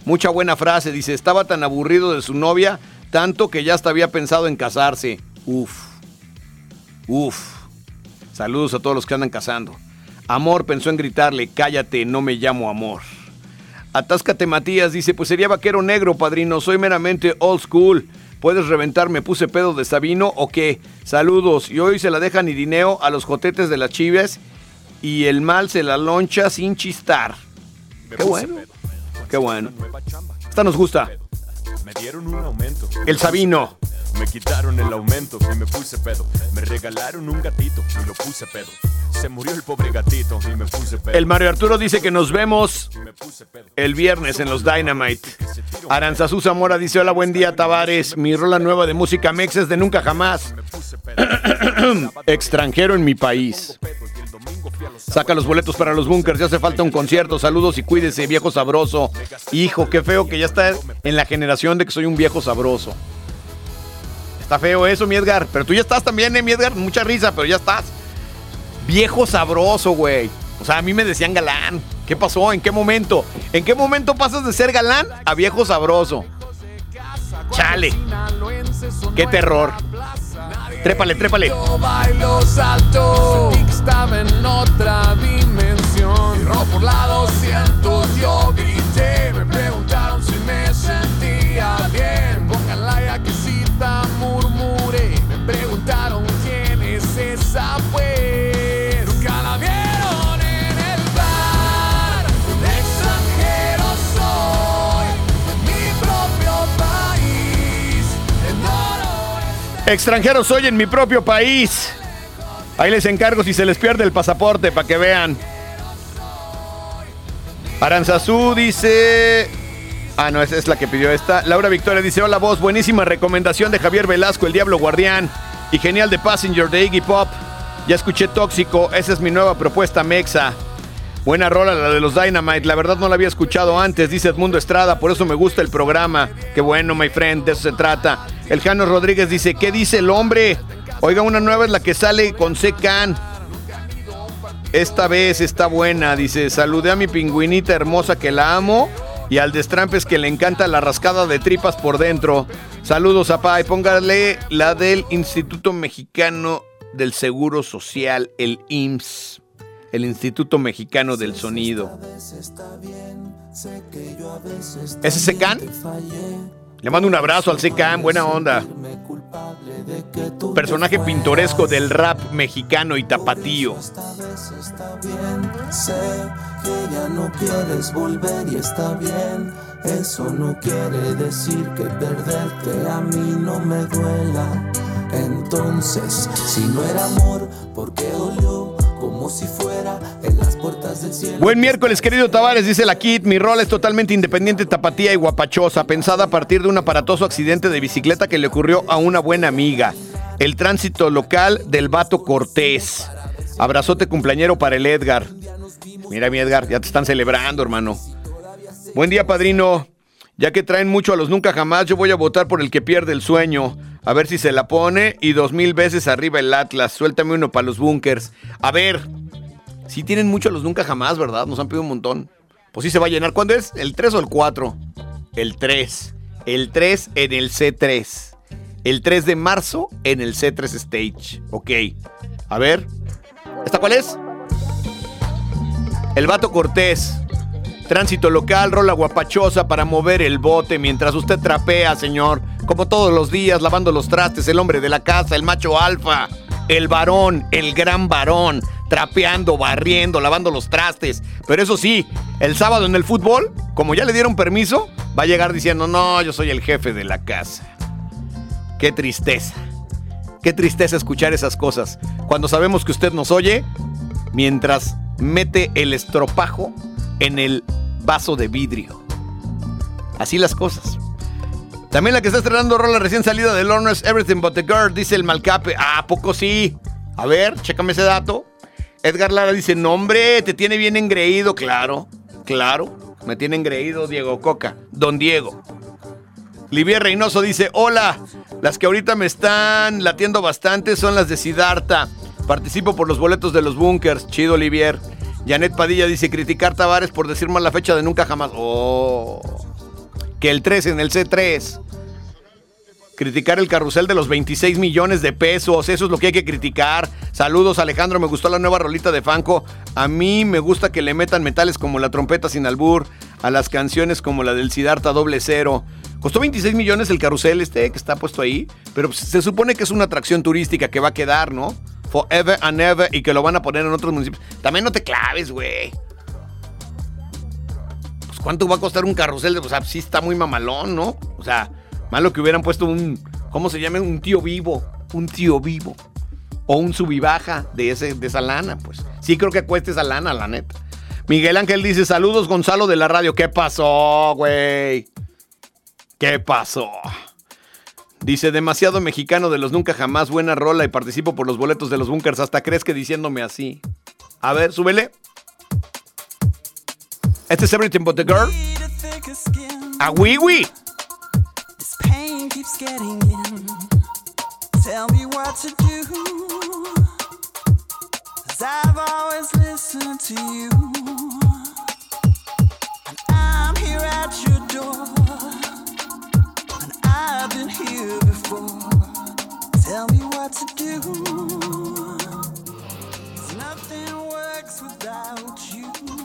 Mucha buena frase, dice, estaba tan aburrido de su novia, tanto que ya hasta había pensado en casarse. Uf. Uf. Saludos a todos los que andan casando. Amor pensó en gritarle, cállate, no me llamo amor. Atáscate Matías dice, pues sería vaquero negro, padrino, soy meramente old school. ¿Puedes reventar, me puse pedo de Sabino o qué? Saludos. Y hoy se la dejan Irineo a los jotetes de las chives y el mal se la loncha sin chistar. Qué bueno. Qué bueno. Esta nos gusta. Me dieron un aumento. El Sabino. Me quitaron el aumento y me puse pedo. Me regalaron un gatito y lo puse pedo. Se murió el pobre gatito y me puse pedo. El Mario Arturo dice que nos vemos el viernes en los Dynamite. Aranzazú Zamora dice: Hola, buen día, Tavares. Mi rola nueva de música mex es de nunca jamás. Extranjero en mi país. Saca los boletos para los bunkers, ya hace falta un concierto. Saludos y cuídese, viejo sabroso. Hijo, qué feo que ya está en la generación de que soy un viejo sabroso. Está feo eso, mi Edgar. Pero tú ya estás también, eh, mi Edgar. Mucha risa, pero ya estás. Viejo sabroso, güey. O sea, a mí me decían galán. ¿Qué pasó? ¿En qué momento? ¿En qué momento pasas de ser galán a viejo sabroso? Chale. Qué terror. Trépale, trépale. Yo bailo salto, estaba en otra dimensión. Robo por la 200 yo grité, me preguntaron si me sentía bien. Extranjero soy en mi propio país. Ahí les encargo si se les pierde el pasaporte para que vean. Aranzazú dice. Ah, no, esa es la que pidió esta. Laura Victoria dice: Hola, voz. Buenísima recomendación de Javier Velasco, El Diablo Guardián. Y genial de Passenger de Iggy Pop. Ya escuché Tóxico. Esa es mi nueva propuesta mexa. Buena rola la de los Dynamite. La verdad no la había escuchado antes, dice Edmundo Estrada. Por eso me gusta el programa. Qué bueno, my friend. De eso se trata. El Jano Rodríguez dice: ¿Qué dice el hombre? Oiga, una nueva es la que sale con Secan. Esta vez está buena, dice, saludé a mi pingüinita hermosa que la amo y al destrampes que le encanta la rascada de tripas por dentro. Saludos, apá, y póngale la del Instituto Mexicano del Seguro Social, el IMSS, el Instituto Mexicano del Sonido. ¿Ese Secan? Le mando un abrazo al Secan, buena onda. Personaje pintoresco del rap mexicano y tapatío. Que ya no quieres volver y está bien. Eso no quiere decir que perderte a mí no me duela. Entonces, si no era amor, ¿por qué dolió? Como si fuera en las puertas del cielo. Buen miércoles, querido Tavares, dice la Kit. Mi rol es totalmente independiente, tapatía y guapachosa, pensada a partir de un aparatoso accidente de bicicleta que le ocurrió a una buena amiga. El tránsito local del Vato Cortés. Abrazote cumpleañero para el Edgar. Mira, mi Edgar, ya te están celebrando, hermano. Buen día, padrino. Ya que traen mucho a los nunca jamás, yo voy a votar por el que pierde el sueño. A ver si se la pone y dos mil veces arriba el Atlas. Suéltame uno para los bunkers. A ver, si tienen mucho los nunca jamás, ¿verdad? Nos han pedido un montón. Pues sí se va a llenar. ¿Cuándo es? ¿El 3 o el 4? El 3. El 3 en el C3. El 3 de marzo en el C3 Stage. Ok. A ver. ¿Esta cuál es? El Vato Cortés. Tránsito local, rola guapachosa para mover el bote mientras usted trapea, señor. Como todos los días, lavando los trastes, el hombre de la casa, el macho alfa, el varón, el gran varón, trapeando, barriendo, lavando los trastes. Pero eso sí, el sábado en el fútbol, como ya le dieron permiso, va a llegar diciendo, no, yo soy el jefe de la casa. Qué tristeza. Qué tristeza escuchar esas cosas. Cuando sabemos que usted nos oye, mientras mete el estropajo en el vaso de vidrio. Así las cosas. También la que está estrenando rola recién salida de Lorna's Everything But the Girl, dice el Malcape. Ah, ¿a poco sí? A ver, chécame ese dato. Edgar Lara dice, no hombre, te tiene bien engreído. Claro, claro, me tiene engreído Diego Coca, don Diego. Livier Reynoso dice, hola, las que ahorita me están latiendo bastante son las de Sidarta. Participo por los boletos de los bunkers. Chido, Olivier. Janet Padilla dice, criticar Tavares por decir mal la fecha de nunca jamás. Oh. Que el 3 en el C3. Criticar el carrusel de los 26 millones de pesos. Eso es lo que hay que criticar. Saludos, Alejandro. Me gustó la nueva rolita de Fanco. A mí me gusta que le metan metales como la trompeta sin albur. A las canciones como la del Sidarta doble cero. Costó 26 millones el carrusel este que está puesto ahí. Pero pues, se supone que es una atracción turística que va a quedar, ¿no? Forever and ever. Y que lo van a poner en otros municipios. También no te claves, güey. Pues cuánto va a costar un carrusel. O sea, sí está muy mamalón, ¿no? O sea, malo que hubieran puesto un, ¿Cómo se llama? Un tío vivo. Un tío vivo. O un subibaja de, ese, de esa lana, pues. Sí creo que cuesta esa lana, la neta. Miguel Ángel dice, saludos Gonzalo de la radio. ¿Qué pasó, güey? ¿Qué pasó? Dice, demasiado mexicano de los nunca jamás, buena rola y participo por los boletos de los bunkers. Hasta crees que diciéndome así. A ver, súbele. Este es Everything But the Girl. A Wiwi. This pain keeps getting in. Tell me what to do. I've always listened to you. And I'm here at your door. And I've been here before. Tell me what to do. 'Cause nothing works without you.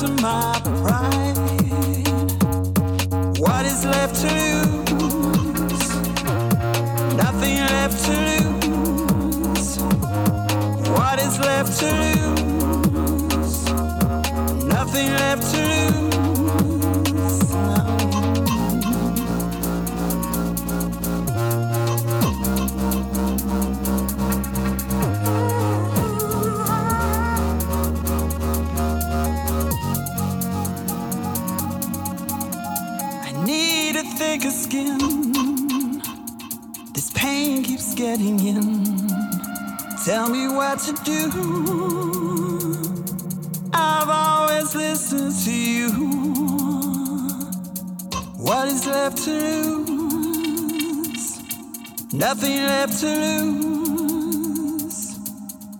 To my pride. What is left to lose? Nothing left to lose. What is left to lose? Nothing left to lose. Need a thicker skin. This pain keeps getting in. Tell me what to do. I've always listened to you. What is left to lose? Nothing left to lose.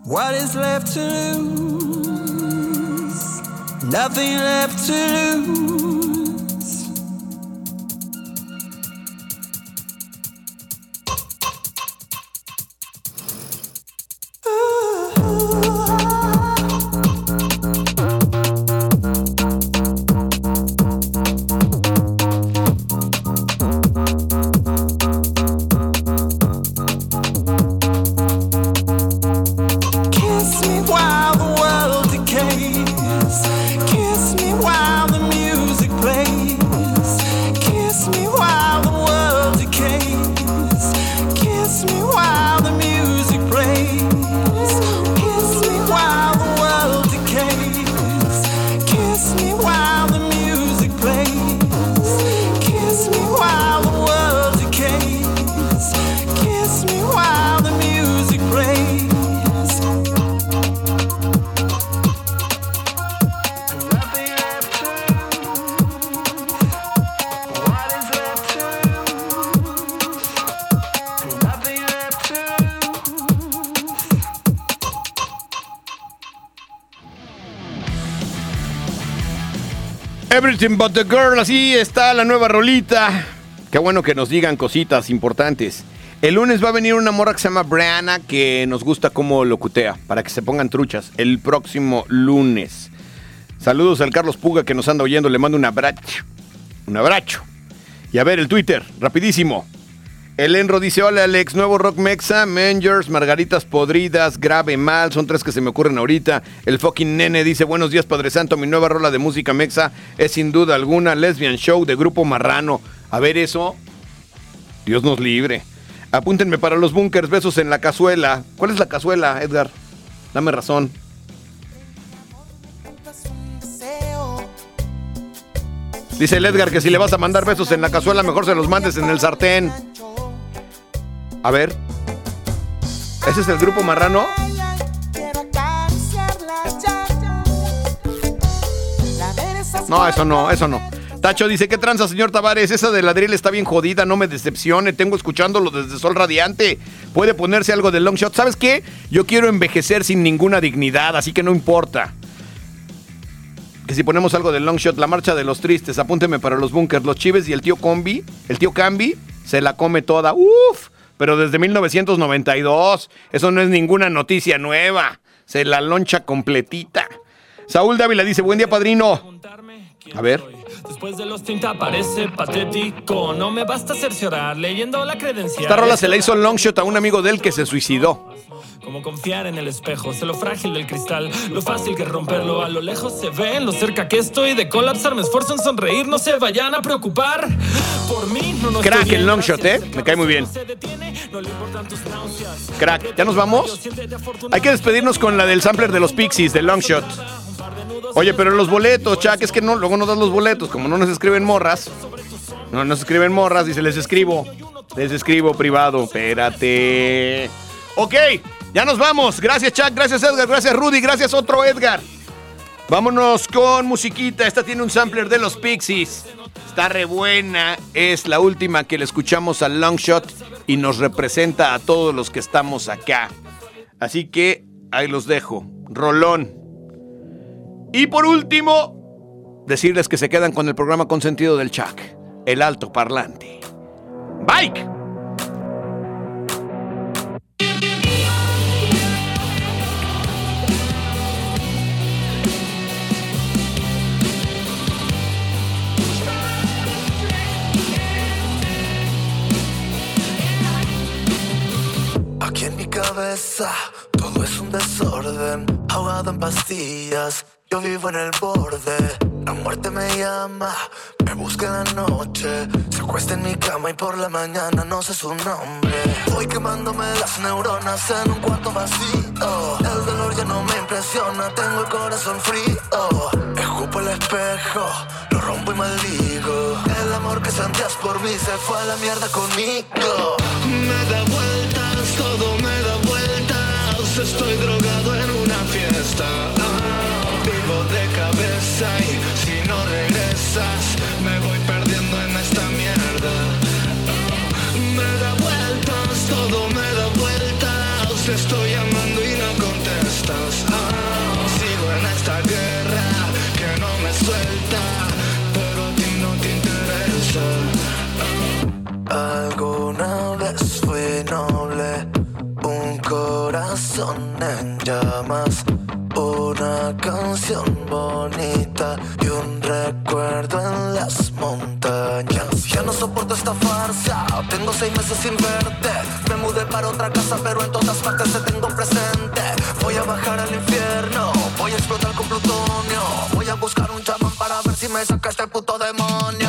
What is left to lose? Nothing left to lose. Everything But the Girl, así está la nueva rolita. Qué bueno que nos digan cositas importantes. El lunes va a venir una morra que se llama Brianna que nos gusta cómo locutea, para que se pongan truchas. El próximo lunes. Saludos al Carlos Puga que nos anda oyendo, le mando un abrazo. Un abrazo. Y a ver el Twitter, rapidísimo. El Enro dice, hola Alex, nuevo Rock Mexa, Mangers, Margaritas Podridas, Grave Mal, son tres que se me ocurren ahorita. El fucking nene dice, buenos días Padre Santo, mi nueva rola de música Mexa es sin duda alguna Lesbian Show de Grupo Marrano. A ver eso, Dios nos libre. Apúntenme para los bunkers, besos en la cazuela. ¿Cuál es la cazuela, Edgar? Dame razón. Dice el Edgar que si le vas a mandar besos en la cazuela, mejor se los mandes en el sartén. A ver. ¿Ese es el grupo marrano? No, eso no, eso no. Tacho dice, ¿qué tranza, señor Tavares? Esa de ladril está bien jodida, no me decepcione. Tengo escuchándolo desde Sol Radiante. Puede ponerse algo de long shot. ¿Sabes qué? Yo quiero envejecer sin ninguna dignidad, así que no importa. Que si ponemos algo de long shot, la marcha de los tristes, apúnteme para los bunkers, los chives y el tío Combi, el tío Cambi, se la come toda. ¡Uf! Pero desde 1992. Eso no es ninguna noticia nueva. Se la loncha completita. Saúl Dávila dice, buen día, padrino. A ver. Después de los 30 parece patético. No me basta cerciorar leyendo la credencial. Esta rola se la hizo long shot a un amigo de él que se suicidó. Como confiar en el espejo, sé lo frágil del cristal, lo fácil que romperlo. A lo lejos se ve, lo cerca que estoy de colapsar. Me esfuerzo en sonreír, no se vayan a preocupar. Crack el long shot, ¿eh? Me cae muy bien. Crack, ¿ya nos vamos? Hay que despedirnos con la del sampler de los Pixies, de long shot. Oye, pero los boletos, Chuck, es que no, luego no das los boletos. Como no nos escriben morras, no nos escriben morras, dice, les escribo. Les escribo privado, espérate. Ok, ya nos vamos. Gracias, Chuck, gracias, Edgar, gracias, Rudy, gracias, otro Edgar. Vámonos con musiquita. Esta tiene un sampler de los Pixies. Está re buena. Es la última que le escuchamos al Long Shot y nos representa a todos los que estamos acá. Así que ahí los dejo. Rolón. Y por último, decirles que se quedan con el programa consentido del Chuck, el alto parlante. Bike. En mi cabeza todo es un desorden, ahogado en pastillas. Yo vivo en el borde, la muerte me llama, me busca en la noche. Se acuesta en mi cama y por la mañana no sé su nombre. Voy quemándome las neuronas en un cuarto vacío. El dolor ya no me impresiona, tengo el corazón frío. Escupo el espejo, lo rompo y maldigo. El amor que sentías por mí se fue a la mierda conmigo. Me da vueltas, todo me da vueltas. Estoy drogado en una fiesta. Ah, vivo de cabeza y si no regresas, me voy perdiendo en esta mierda. Me da vueltas, todo me da vueltas. Te estoy llamando y no contestas. Ah, sigo en esta guerra que no me suelta, pero a ti no te interesa. Corazón en llamas, una canción bonita y un recuerdo en las montañas. Ya no soporto esta farsa, tengo seis meses sin verte. Me mudé para otra casa, pero en todas partes te tengo presente. Voy a bajar al infierno, voy a explotar con plutonio. Voy a buscar un chamán para ver si me saca este puto demonio.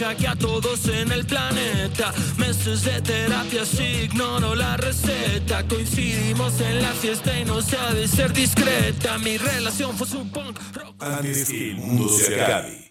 Que a todos en el planeta, meses de terapia, si ignoro la receta. Coincidimos en la fiesta y no sabe ser discreta. Mi relación fue su punk. Antes que el mundo se acabe.